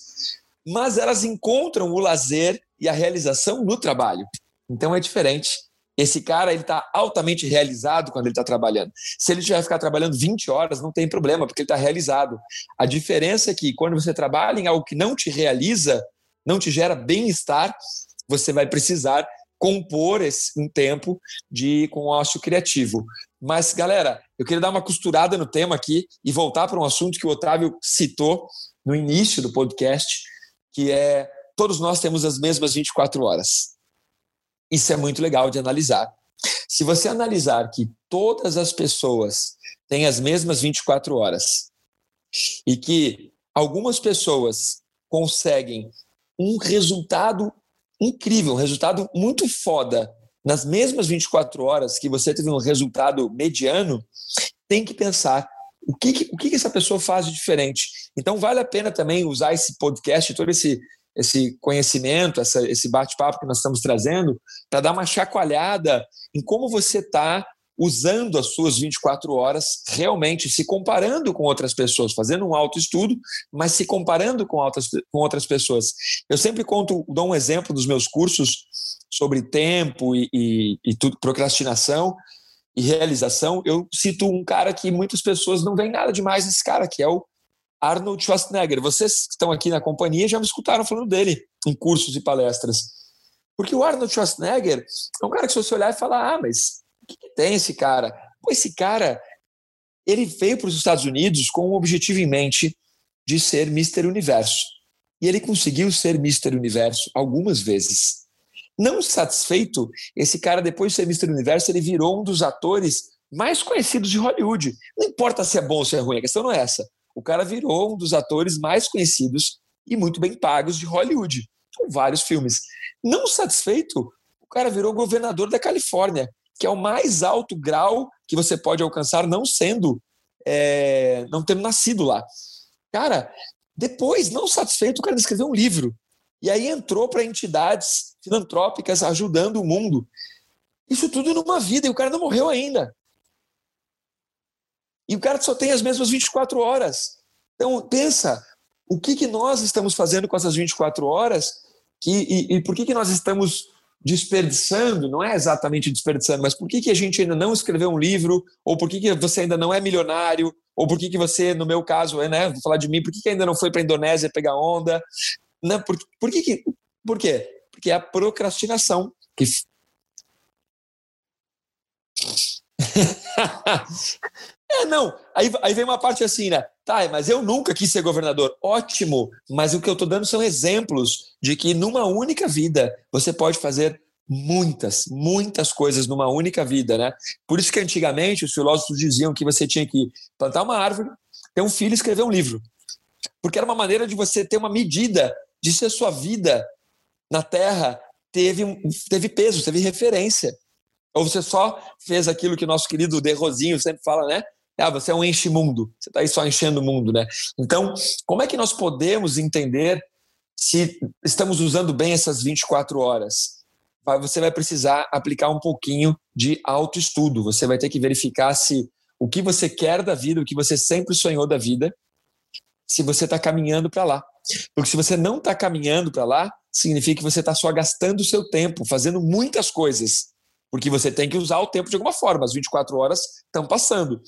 mas elas encontram o lazer e a realização no trabalho. Então é diferente. Esse cara ele está altamente realizado quando ele está trabalhando. Se ele já ficar trabalhando 20 horas, não tem problema, porque ele está realizado. A diferença é que quando você trabalha em algo que não te realiza, não te gera bem-estar, você vai precisar compor esse, um tempo de com ócio criativo. Mas, galera, eu queria dar uma costurada no tema aqui e voltar para um assunto que o Otávio citou no início do podcast, que é todos nós temos as mesmas 24 horas. Isso é muito legal de analisar. Se você analisar que todas as pessoas tem as mesmas 24 horas. E que algumas pessoas conseguem um resultado incrível, um resultado muito foda nas mesmas 24 horas que você teve um resultado mediano, tem que pensar o que, o que essa pessoa faz de diferente. Então, vale a pena também usar esse podcast, todo esse, esse conhecimento, essa, esse bate-papo que nós estamos trazendo, para dar uma chacoalhada em como você está usando as suas 24 horas realmente, se comparando com outras pessoas, fazendo um autoestudo, mas se comparando com, outras com outras pessoas. Eu sempre conto, dou um exemplo dos meus cursos sobre tempo e, e, e tudo, procrastinação e realização. Eu cito um cara que muitas pessoas não veem nada demais nesse cara, que é o Arnold Schwarzenegger. Vocês que estão aqui na companhia já me escutaram falando dele em cursos e palestras. Porque o Arnold Schwarzenegger é um cara que se você olhar e falar, ah, mas o que, que tem esse cara? Pô, esse cara, ele veio para os Estados Unidos com um objetivo em mente de ser Mr. Universo. E ele conseguiu ser Mr. Universo algumas vezes. Não satisfeito, esse cara, depois de ser Mr. Universo, ele virou um dos atores mais conhecidos de Hollywood. Não importa se é bom ou se é ruim, a questão não é essa. O cara virou um dos atores mais conhecidos e muito bem pagos de Hollywood, com vários filmes. Não satisfeito, o cara virou governador da Califórnia que é o mais alto grau que você pode alcançar não sendo, é, não tendo nascido lá. Cara, depois, não satisfeito, o cara escreveu um livro. E aí entrou para entidades filantrópicas ajudando o mundo. Isso tudo numa vida, e o cara não morreu ainda. E o cara só tem as mesmas 24 horas. Então, pensa, o que, que nós estamos fazendo com essas 24 horas que, e, e por que, que nós estamos desperdiçando, não é exatamente desperdiçando, mas por que, que a gente ainda não escreveu um livro, ou por que, que você ainda não é milionário, ou por que, que você, no meu caso, é, né, vou falar de mim, por que, que ainda não foi para a Indonésia pegar onda? Não, por, por, que, que, por quê? Porque é a procrastinação que. (laughs) é, não. Aí, aí vem uma parte assim, né? Tá, mas eu nunca quis ser governador. Ótimo, mas o que eu estou dando são exemplos de que numa única vida você pode fazer muitas, muitas coisas numa única vida, né? Por isso que antigamente os filósofos diziam que você tinha que plantar uma árvore, ter um filho e escrever um livro. Porque era uma maneira de você ter uma medida de se a sua vida na Terra teve, teve peso, teve referência. Ou você só fez aquilo que nosso querido De Rosinho sempre fala, né? Ah, você é um enche-mundo, você está aí só enchendo o mundo, né? Então, como é que nós podemos entender se estamos usando bem essas 24 horas? Você vai precisar aplicar um pouquinho de autoestudo. Você vai ter que verificar se o que você quer da vida, o que você sempre sonhou da vida, se você está caminhando para lá. Porque se você não está caminhando para lá, significa que você está só gastando o seu tempo, fazendo muitas coisas. Porque você tem que usar o tempo de alguma forma. As 24 horas estão passando.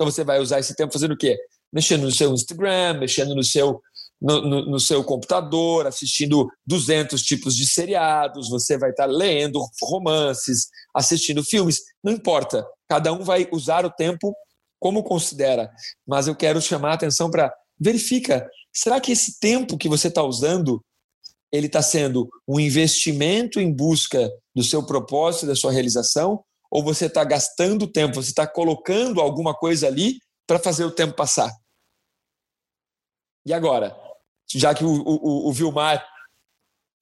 Então você vai usar esse tempo fazendo o quê? Mexendo no seu Instagram, mexendo no seu, no, no, no seu computador, assistindo 200 tipos de seriados, você vai estar lendo romances, assistindo filmes, não importa. Cada um vai usar o tempo como considera. Mas eu quero chamar a atenção para verifica, será que esse tempo que você está usando ele está sendo um investimento em busca do seu propósito, da sua realização, ou você está gastando tempo, você está colocando alguma coisa ali para fazer o tempo passar. E agora, já que o, o, o, Vilmar,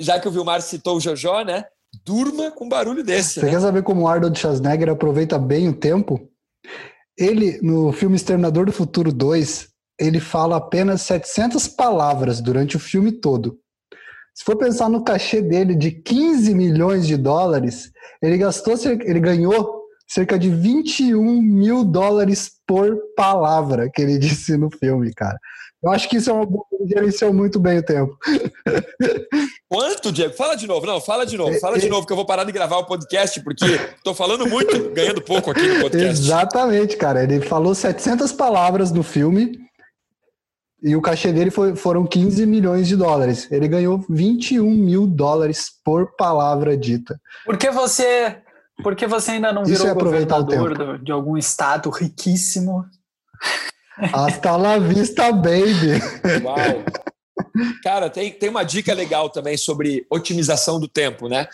já que o Vilmar citou o Jojó, né? Durma com barulho desse. Você né? quer saber como o Arnold Schwarzenegger aproveita bem o tempo? Ele, no filme Exterminador do Futuro 2, ele fala apenas 700 palavras durante o filme todo. Se for pensar no cachê dele de 15 milhões de dólares, ele gastou, ele ganhou cerca de 21 mil dólares por palavra que ele (laughs) disse no filme, cara. Eu acho que isso é uma boa. Ele gerenciou muito bem o tempo. (laughs) Quanto, Diego? Fala de novo. Não, fala de novo. Fala de novo, que eu vou parar de gravar o podcast, porque estou falando muito, ganhando pouco aqui no podcast. Exatamente, cara. Ele falou 700 palavras no filme e o cachê dele foi, foram 15 milhões de dólares. Ele ganhou 21 mil dólares por palavra dita. Por que você, por que você ainda não virou é governador de algum estado riquíssimo? Hasta la vista, baby! Uau! Cara, tem, tem uma dica legal também sobre otimização do tempo, né?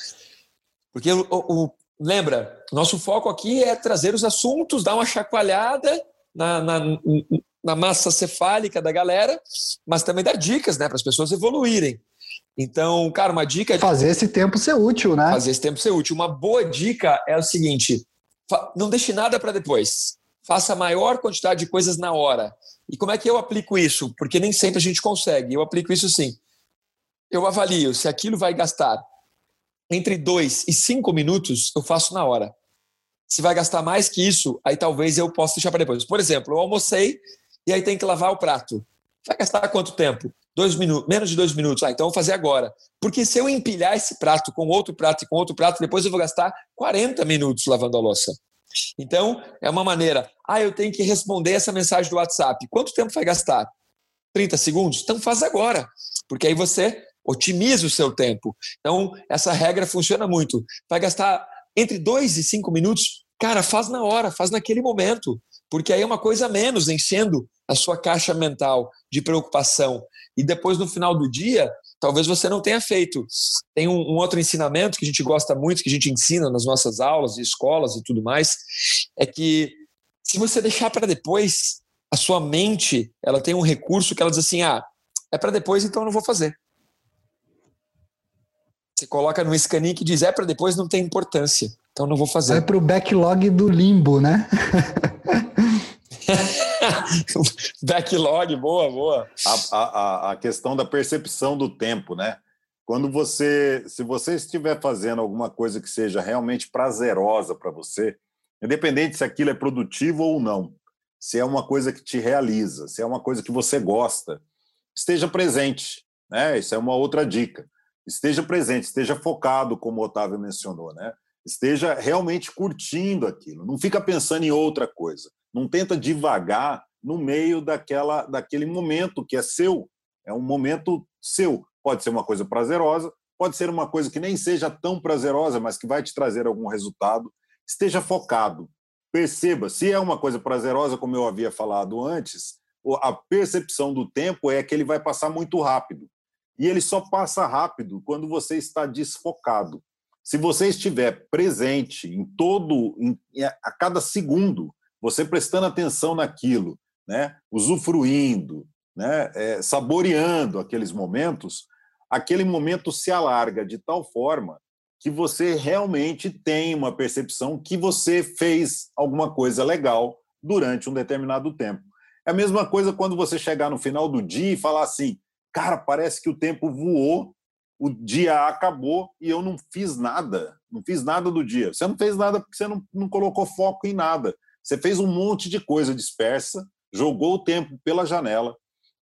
Porque o, o, lembra, nosso foco aqui é trazer os assuntos, dar uma chacoalhada na, na, na massa cefálica da galera, mas também dar dicas né, para as pessoas evoluírem. Então, cara, uma dica. Fazer esse tempo ser útil, né? Fazer esse tempo ser útil. Uma boa dica é o seguinte: não deixe nada para depois. Faça a maior quantidade de coisas na hora. E como é que eu aplico isso? Porque nem sempre a gente consegue. Eu aplico isso sim. Eu avalio se aquilo vai gastar entre dois e cinco minutos, eu faço na hora. Se vai gastar mais que isso, aí talvez eu possa deixar para depois. Por exemplo, eu almocei e aí tem que lavar o prato. Vai gastar quanto tempo? Dois minutos, menos de dois minutos. Ah, então vou fazer agora. Porque se eu empilhar esse prato com outro prato e com outro prato, depois eu vou gastar 40 minutos lavando a louça. Então, é uma maneira. Ah, eu tenho que responder essa mensagem do WhatsApp. Quanto tempo vai gastar? 30 segundos? Então faz agora. Porque aí você otimiza o seu tempo. Então, essa regra funciona muito. Vai gastar entre dois e cinco minutos? Cara, faz na hora, faz naquele momento. Porque aí é uma coisa menos enchendo a sua caixa mental de preocupação. E depois, no final do dia, talvez você não tenha feito. Tem um, um, outro ensinamento que a gente gosta muito, que a gente ensina nas nossas aulas, de escolas e tudo mais, é que se você deixar para depois, a sua mente ela tem um recurso que ela diz assim: ah, é para depois, então eu não vou fazer. Você coloca no scaninho que diz é para depois, não tem importância, então não vou fazer. É para o backlog do limbo, né? (laughs) (laughs) Backlog, boa, boa. A, a, a questão da percepção do tempo, né? Quando você, se você estiver fazendo alguma coisa que seja realmente prazerosa para você, independente se aquilo é produtivo ou não, se é uma coisa que te realiza, se é uma coisa que você gosta, esteja presente, né? Isso é uma outra dica. Esteja presente, esteja focado, como o Otávio mencionou, né? Esteja realmente curtindo aquilo, não fica pensando em outra coisa. Não tenta divagar no meio daquela, daquele momento que é seu. É um momento seu. Pode ser uma coisa prazerosa, pode ser uma coisa que nem seja tão prazerosa, mas que vai te trazer algum resultado. Esteja focado. Perceba, se é uma coisa prazerosa, como eu havia falado antes, a percepção do tempo é que ele vai passar muito rápido. E ele só passa rápido quando você está desfocado. Se você estiver presente em todo, em, a cada segundo, você prestando atenção naquilo, né, usufruindo, né, é, saboreando aqueles momentos, aquele momento se alarga de tal forma que você realmente tem uma percepção que você fez alguma coisa legal durante um determinado tempo. É a mesma coisa quando você chegar no final do dia e falar assim: cara, parece que o tempo voou, o dia acabou e eu não fiz nada, não fiz nada do dia. Você não fez nada porque você não, não colocou foco em nada. Você fez um monte de coisa dispersa, jogou o tempo pela janela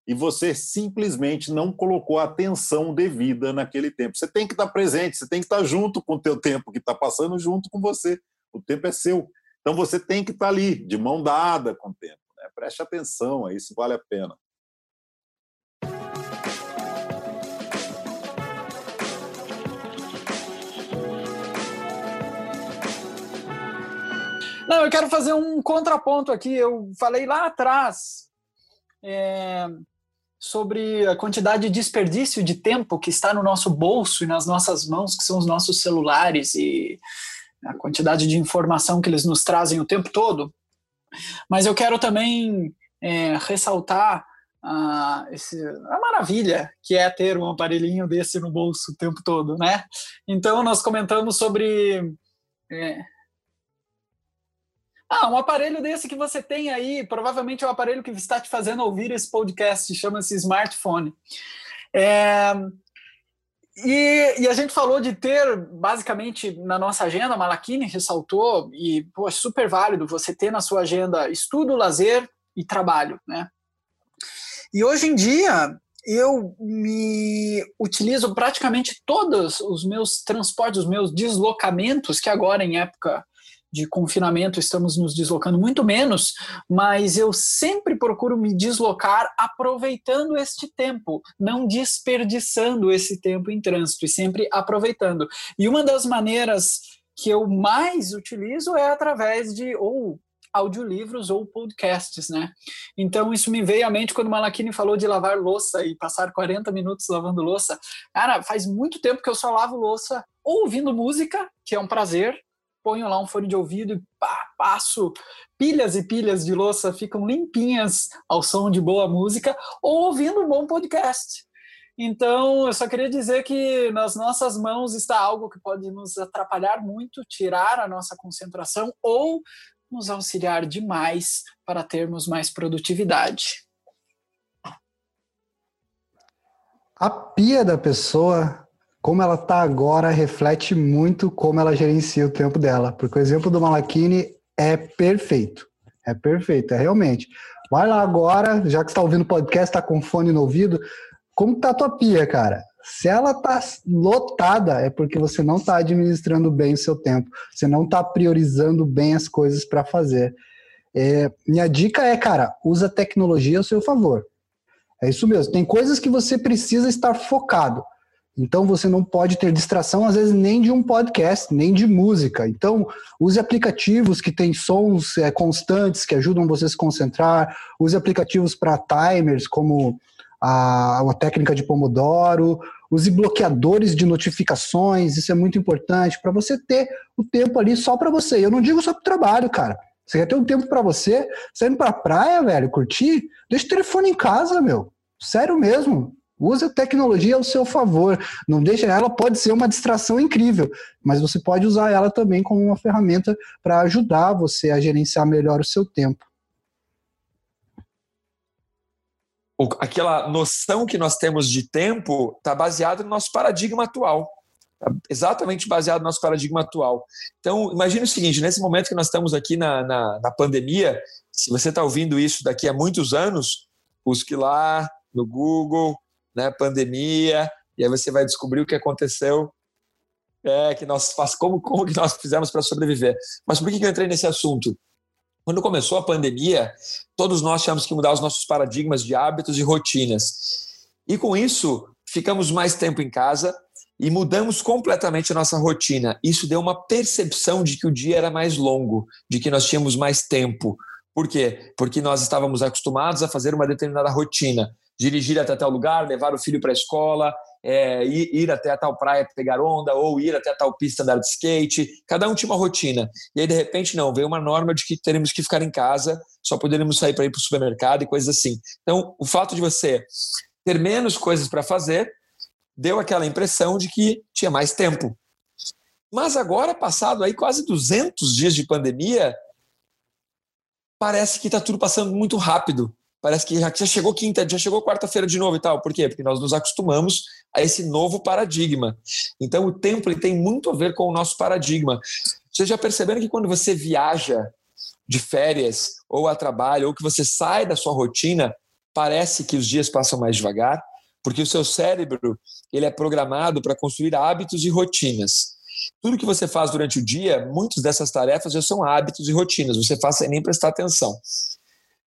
e você simplesmente não colocou a atenção devida naquele tempo. Você tem que estar presente, você tem que estar junto com o teu tempo que está passando junto com você. O tempo é seu. Então você tem que estar ali, de mão dada com o tempo. Né? Preste atenção, isso vale a pena. Não, eu quero fazer um contraponto aqui. Eu falei lá atrás é, sobre a quantidade de desperdício de tempo que está no nosso bolso e nas nossas mãos, que são os nossos celulares, e a quantidade de informação que eles nos trazem o tempo todo. Mas eu quero também é, ressaltar a, esse, a maravilha que é ter um aparelhinho desse no bolso o tempo todo, né? Então, nós comentamos sobre. É, ah, um aparelho desse que você tem aí, provavelmente é o aparelho que está te fazendo ouvir esse podcast, chama-se smartphone. É, e, e, a gente falou de ter, basicamente, na nossa agenda, Malakini ressaltou, e pô, é super válido você ter na sua agenda estudo, lazer e trabalho, né? E hoje em dia, eu me utilizo praticamente todos os meus transportes, os meus deslocamentos, que agora em época de confinamento estamos nos deslocando muito menos, mas eu sempre procuro me deslocar aproveitando este tempo, não desperdiçando esse tempo em trânsito e sempre aproveitando. E uma das maneiras que eu mais utilizo é através de ou audiolivros ou podcasts, né? Então isso me veio à mente quando o Malakini falou de lavar louça e passar 40 minutos lavando louça. Cara, faz muito tempo que eu só lavo louça ouvindo música, que é um prazer, ponho lá um fone de ouvido e pá, passo pilhas e pilhas de louça ficam limpinhas ao som de boa música ou ouvindo um bom podcast. Então, eu só queria dizer que nas nossas mãos está algo que pode nos atrapalhar muito, tirar a nossa concentração ou nos auxiliar demais para termos mais produtividade. A pia da pessoa, como ela está agora, reflete muito como ela gerencia o tempo dela. Porque o exemplo do Malakini é perfeito. É perfeito, é realmente. Vai lá agora, já que está ouvindo o podcast, está com fone no ouvido, como tá a tua pia, cara? Se ela tá lotada, é porque você não está administrando bem o seu tempo, você não está priorizando bem as coisas para fazer. É, minha dica é, cara, usa a tecnologia ao seu favor. É isso mesmo. Tem coisas que você precisa estar focado. Então você não pode ter distração, às vezes, nem de um podcast, nem de música. Então, use aplicativos que têm sons é, constantes que ajudam você a se concentrar. Use aplicativos para timers, como a, a técnica de Pomodoro, use bloqueadores de notificações, isso é muito importante para você ter o tempo ali só para você. Eu não digo só para o trabalho, cara. Você quer ter um tempo para você, saindo para praia, velho, curtir? Deixa o telefone em casa, meu. Sério mesmo. Use a tecnologia ao seu favor. Não deixa ela pode ser uma distração incrível, mas você pode usar ela também como uma ferramenta para ajudar você a gerenciar melhor o seu tempo. aquela noção que nós temos de tempo está baseada no nosso paradigma atual. Tá exatamente baseado no nosso paradigma atual. Então, imagine o seguinte: nesse momento que nós estamos aqui na, na, na pandemia, se você está ouvindo isso daqui a muitos anos, busque lá no Google, né, pandemia, e aí você vai descobrir o que aconteceu, é, que nós faz, como, como que nós fizemos para sobreviver. Mas por que, que eu entrei nesse assunto? Quando começou a pandemia, todos nós tivemos que mudar os nossos paradigmas de hábitos e rotinas. E com isso, ficamos mais tempo em casa e mudamos completamente a nossa rotina. Isso deu uma percepção de que o dia era mais longo, de que nós tínhamos mais tempo. Por quê? Porque nós estávamos acostumados a fazer uma determinada rotina dirigir até tal lugar, levar o filho para a escola, é, ir, ir, até tal praia pegar onda, ou ir até tal pista andar de skate. Cada um tinha uma rotina. E aí, de repente, não, veio uma norma de que teremos que ficar em casa, só poderemos sair para ir para o supermercado e coisas assim. Então, o fato de você ter menos coisas para fazer deu aquela impressão de que tinha mais tempo. Mas agora, passado aí quase 200 dias de pandemia, parece que está tudo passando muito rápido parece que já, já chegou quinta, já chegou quarta-feira de novo e tal. Por quê? Porque nós nos acostumamos a esse novo paradigma. Então, o tempo tem muito a ver com o nosso paradigma. Vocês já perceberam que quando você viaja de férias ou a trabalho, ou que você sai da sua rotina, parece que os dias passam mais devagar? Porque o seu cérebro ele é programado para construir hábitos e rotinas. Tudo que você faz durante o dia, muitas dessas tarefas já são hábitos e rotinas. Você faz sem nem prestar atenção.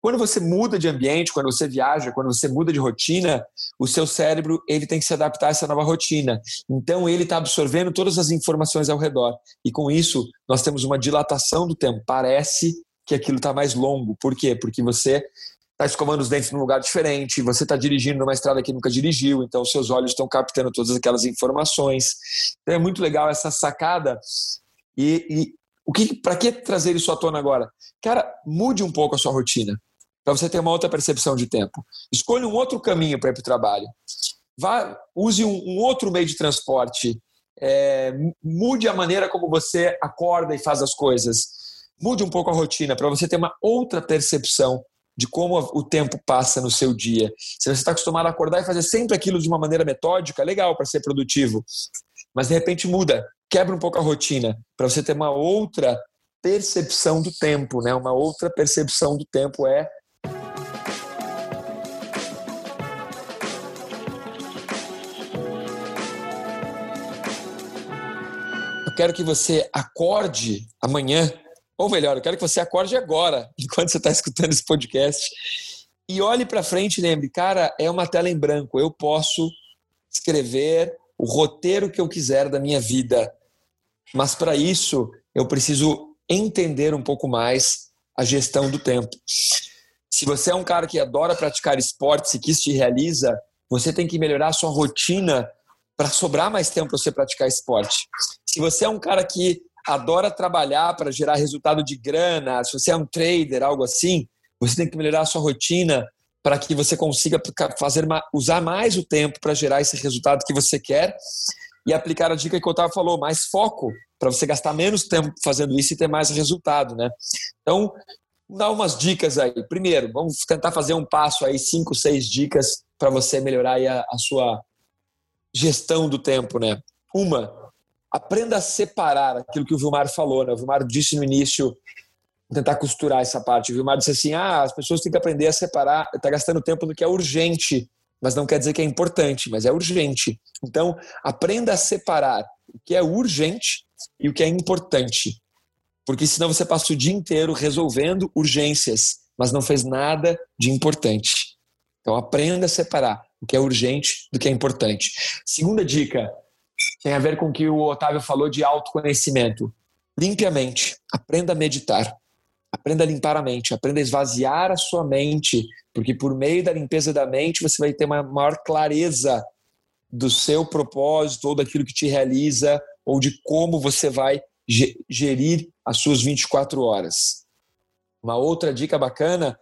Quando você muda de ambiente, quando você viaja, quando você muda de rotina, o seu cérebro ele tem que se adaptar a essa nova rotina. Então ele está absorvendo todas as informações ao redor e com isso nós temos uma dilatação do tempo. Parece que aquilo está mais longo. Por quê? Porque você está escovando os dentes num lugar diferente, você está dirigindo numa estrada que nunca dirigiu, então seus olhos estão captando todas aquelas informações. Então é muito legal essa sacada e, e o que, para que trazer isso à tona agora? Cara, mude um pouco a sua rotina para você ter uma outra percepção de tempo. Escolha um outro caminho para ir para o trabalho. Vá, use um, um, outro meio de transporte. É, mude a maneira como você acorda e faz as coisas. Mude um pouco a rotina para você ter uma outra percepção de como o tempo passa no seu dia. Se você está acostumado a acordar e fazer sempre aquilo de uma maneira metódica, legal para ser produtivo. Mas de repente muda, quebra um pouco a rotina para você ter uma outra percepção do tempo, né? Uma outra percepção do tempo é quero que você acorde amanhã, ou melhor, eu quero que você acorde agora, (laughs) enquanto você está escutando esse podcast, e olhe para frente e lembre, cara, é uma tela em branco, eu posso escrever o roteiro que eu quiser da minha vida, mas para isso eu preciso entender um pouco mais a gestão do tempo. Se você é um cara que adora praticar esportes e que isso te realiza, você tem que melhorar a sua rotina para sobrar mais tempo para você praticar esporte. Se você é um cara que adora trabalhar para gerar resultado de grana, se você é um trader, algo assim, você tem que melhorar a sua rotina para que você consiga fazer usar mais o tempo para gerar esse resultado que você quer e aplicar a dica que o Otávio falou, mais foco para você gastar menos tempo fazendo isso e ter mais resultado, né? Então, dar umas dicas aí. Primeiro, vamos tentar fazer um passo aí, cinco, seis dicas para você melhorar a, a sua gestão do tempo, né? Uma, aprenda a separar aquilo que o Vilmar falou, né? O Vilmar disse no início, tentar costurar essa parte. O Vilmar disse assim: ah, as pessoas têm que aprender a separar, está gastando tempo no que é urgente, mas não quer dizer que é importante, mas é urgente. Então, aprenda a separar o que é urgente e o que é importante. Porque senão você passa o dia inteiro resolvendo urgências, mas não fez nada de importante. Então, aprenda a separar o que é urgente do que é importante. Segunda dica tem a ver com o que o Otávio falou de autoconhecimento. Limpe a mente, aprenda a meditar, aprenda a limpar a mente, aprenda a esvaziar a sua mente, porque por meio da limpeza da mente você vai ter uma maior clareza do seu propósito ou daquilo que te realiza ou de como você vai gerir as suas 24 horas. Uma outra dica bacana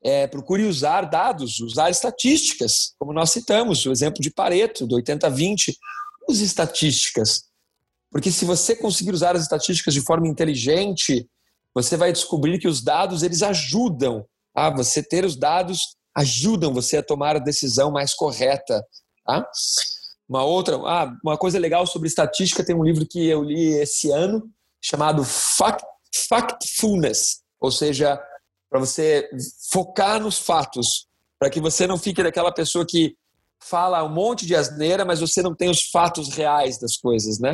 é procure usar dados, usar estatísticas, como nós citamos, o exemplo de Pareto, do 80-20. Use estatísticas, porque se você conseguir usar as estatísticas de forma inteligente, você vai descobrir que os dados eles ajudam a você ter os dados, ajudam você a tomar a decisão mais correta. Tá? Uma outra, ah, uma coisa legal sobre estatística, tem um livro que eu li esse ano chamado Fact, Factfulness, ou seja, para você focar nos fatos, para que você não fique daquela pessoa que fala um monte de asneira, mas você não tem os fatos reais das coisas, né?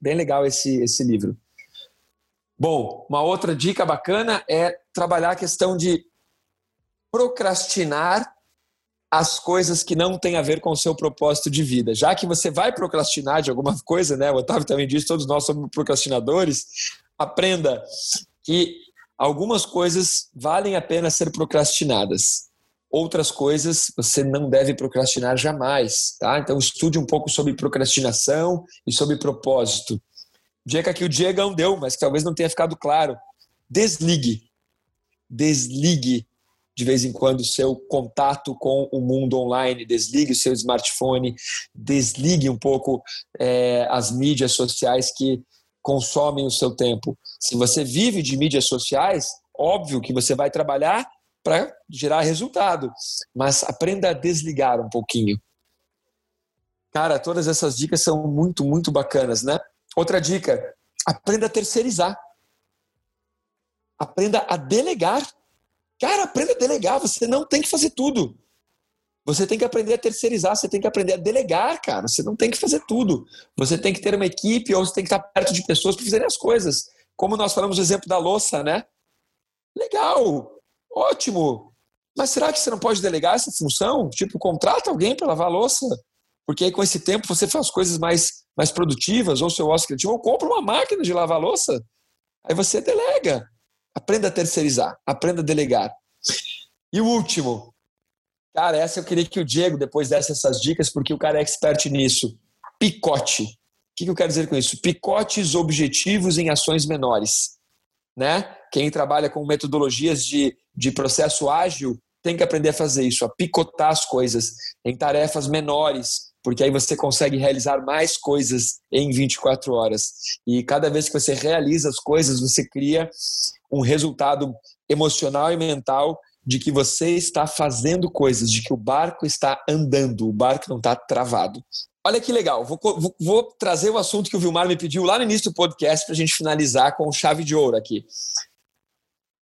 Bem legal esse, esse livro. Bom, uma outra dica bacana é trabalhar a questão de procrastinar as coisas que não têm a ver com o seu propósito de vida. Já que você vai procrastinar de alguma coisa, né? O Otávio também disse, todos nós somos procrastinadores. Aprenda que algumas coisas valem a pena ser procrastinadas. Outras coisas você não deve procrastinar jamais, tá? Então estude um pouco sobre procrastinação e sobre propósito. Dica que o Diego deu, mas que talvez não tenha ficado claro. Desligue. Desligue de vez em quando o seu contato com o mundo online, desligue o seu smartphone, desligue um pouco é, as mídias sociais que consomem o seu tempo. Se você vive de mídias sociais, óbvio que você vai trabalhar para gerar resultado, mas aprenda a desligar um pouquinho. Cara, todas essas dicas são muito, muito bacanas, né? Outra dica: aprenda a terceirizar. Aprenda a delegar. Cara, aprenda a delegar. Você não tem que fazer tudo. Você tem que aprender a terceirizar, você tem que aprender a delegar, cara. Você não tem que fazer tudo. Você tem que ter uma equipe ou você tem que estar perto de pessoas para fazerem as coisas. Como nós falamos o exemplo da louça, né? Legal, ótimo. Mas será que você não pode delegar essa função? Tipo, contrata alguém para lavar a louça. Porque aí com esse tempo você faz coisas mais, mais produtivas, ou seu ócio criativo, ou compra uma máquina de lavar louça. Aí você delega. Aprenda a terceirizar, aprenda a delegar. E o último, cara, essa eu queria que o Diego depois desse essas dicas, porque o cara é expert nisso. Picote. O que eu quero dizer com isso? Picotes objetivos em ações menores. Né? Quem trabalha com metodologias de, de processo ágil tem que aprender a fazer isso, a picotar as coisas em tarefas menores, porque aí você consegue realizar mais coisas em 24 horas. E cada vez que você realiza as coisas, você cria um resultado emocional e mental de que você está fazendo coisas, de que o barco está andando, o barco não está travado. Olha que legal, vou, vou, vou trazer o assunto que o Vilmar me pediu lá no início do podcast para a gente finalizar com chave de ouro aqui.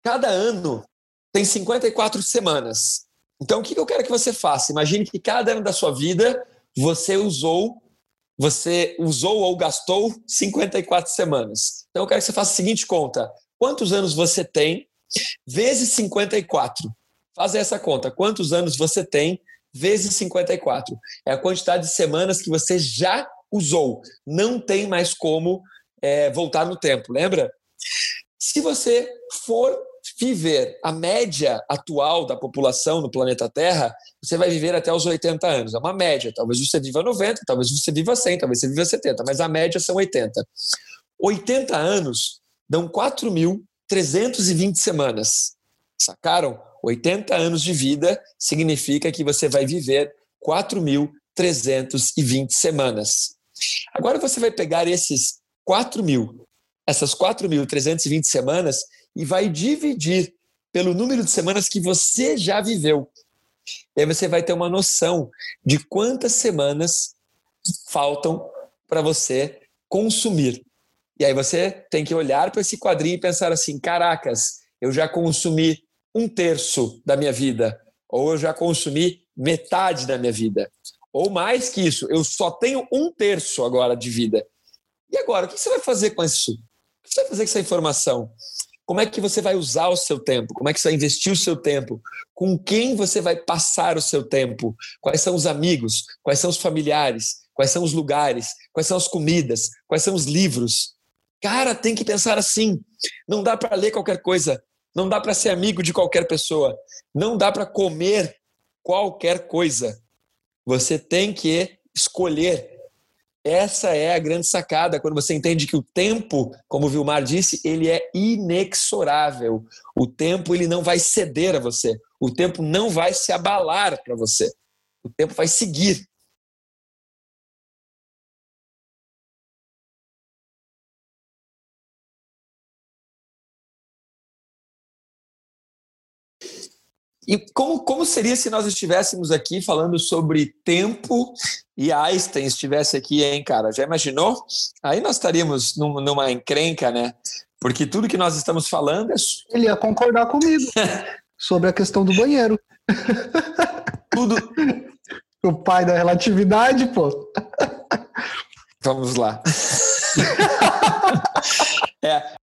Cada ano tem 54 semanas. Então, o que eu quero que você faça? Imagine que cada ano da sua vida você usou você usou ou gastou 54 semanas. Então eu quero que você faça a seguinte conta: quantos anos você tem vezes 54? Faz essa conta. Quantos anos você tem vezes 54? É a quantidade de semanas que você já usou. Não tem mais como é, voltar no tempo, lembra? Se você for viver a média atual da população no planeta Terra, você vai viver até os 80 anos. É uma média. Talvez você viva 90, talvez você viva 100, talvez você viva 70, mas a média são 80. 80 anos dão 4.320 semanas. Sacaram? 80 anos de vida significa que você vai viver 4.320 semanas. Agora você vai pegar esses 4 mil, essas 4.320 semanas e vai dividir pelo número de semanas que você já viveu. E aí você vai ter uma noção de quantas semanas faltam para você consumir. E aí você tem que olhar para esse quadrinho e pensar assim: caracas, eu já consumi um terço da minha vida, ou eu já consumi metade da minha vida, ou mais que isso, eu só tenho um terço agora de vida. E agora, o que você vai fazer com isso? O que você vai fazer com essa informação? Como é que você vai usar o seu tempo? Como é que você vai investir o seu tempo? Com quem você vai passar o seu tempo? Quais são os amigos? Quais são os familiares? Quais são os lugares? Quais são as comidas? Quais são os livros? Cara, tem que pensar assim. Não dá para ler qualquer coisa. Não dá para ser amigo de qualquer pessoa. Não dá para comer qualquer coisa. Você tem que escolher essa é a grande sacada quando você entende que o tempo, como o Vilmar disse, ele é inexorável. O tempo ele não vai ceder a você. O tempo não vai se abalar para você. O tempo vai seguir. E como, como seria se nós estivéssemos aqui falando sobre tempo e Einstein estivesse aqui, hein, cara? Já imaginou? Aí nós estaríamos num, numa encrenca, né? Porque tudo que nós estamos falando é. Ele ia concordar comigo (laughs) sobre a questão do banheiro. Tudo. o pai da relatividade, pô. Vamos lá. (laughs) é,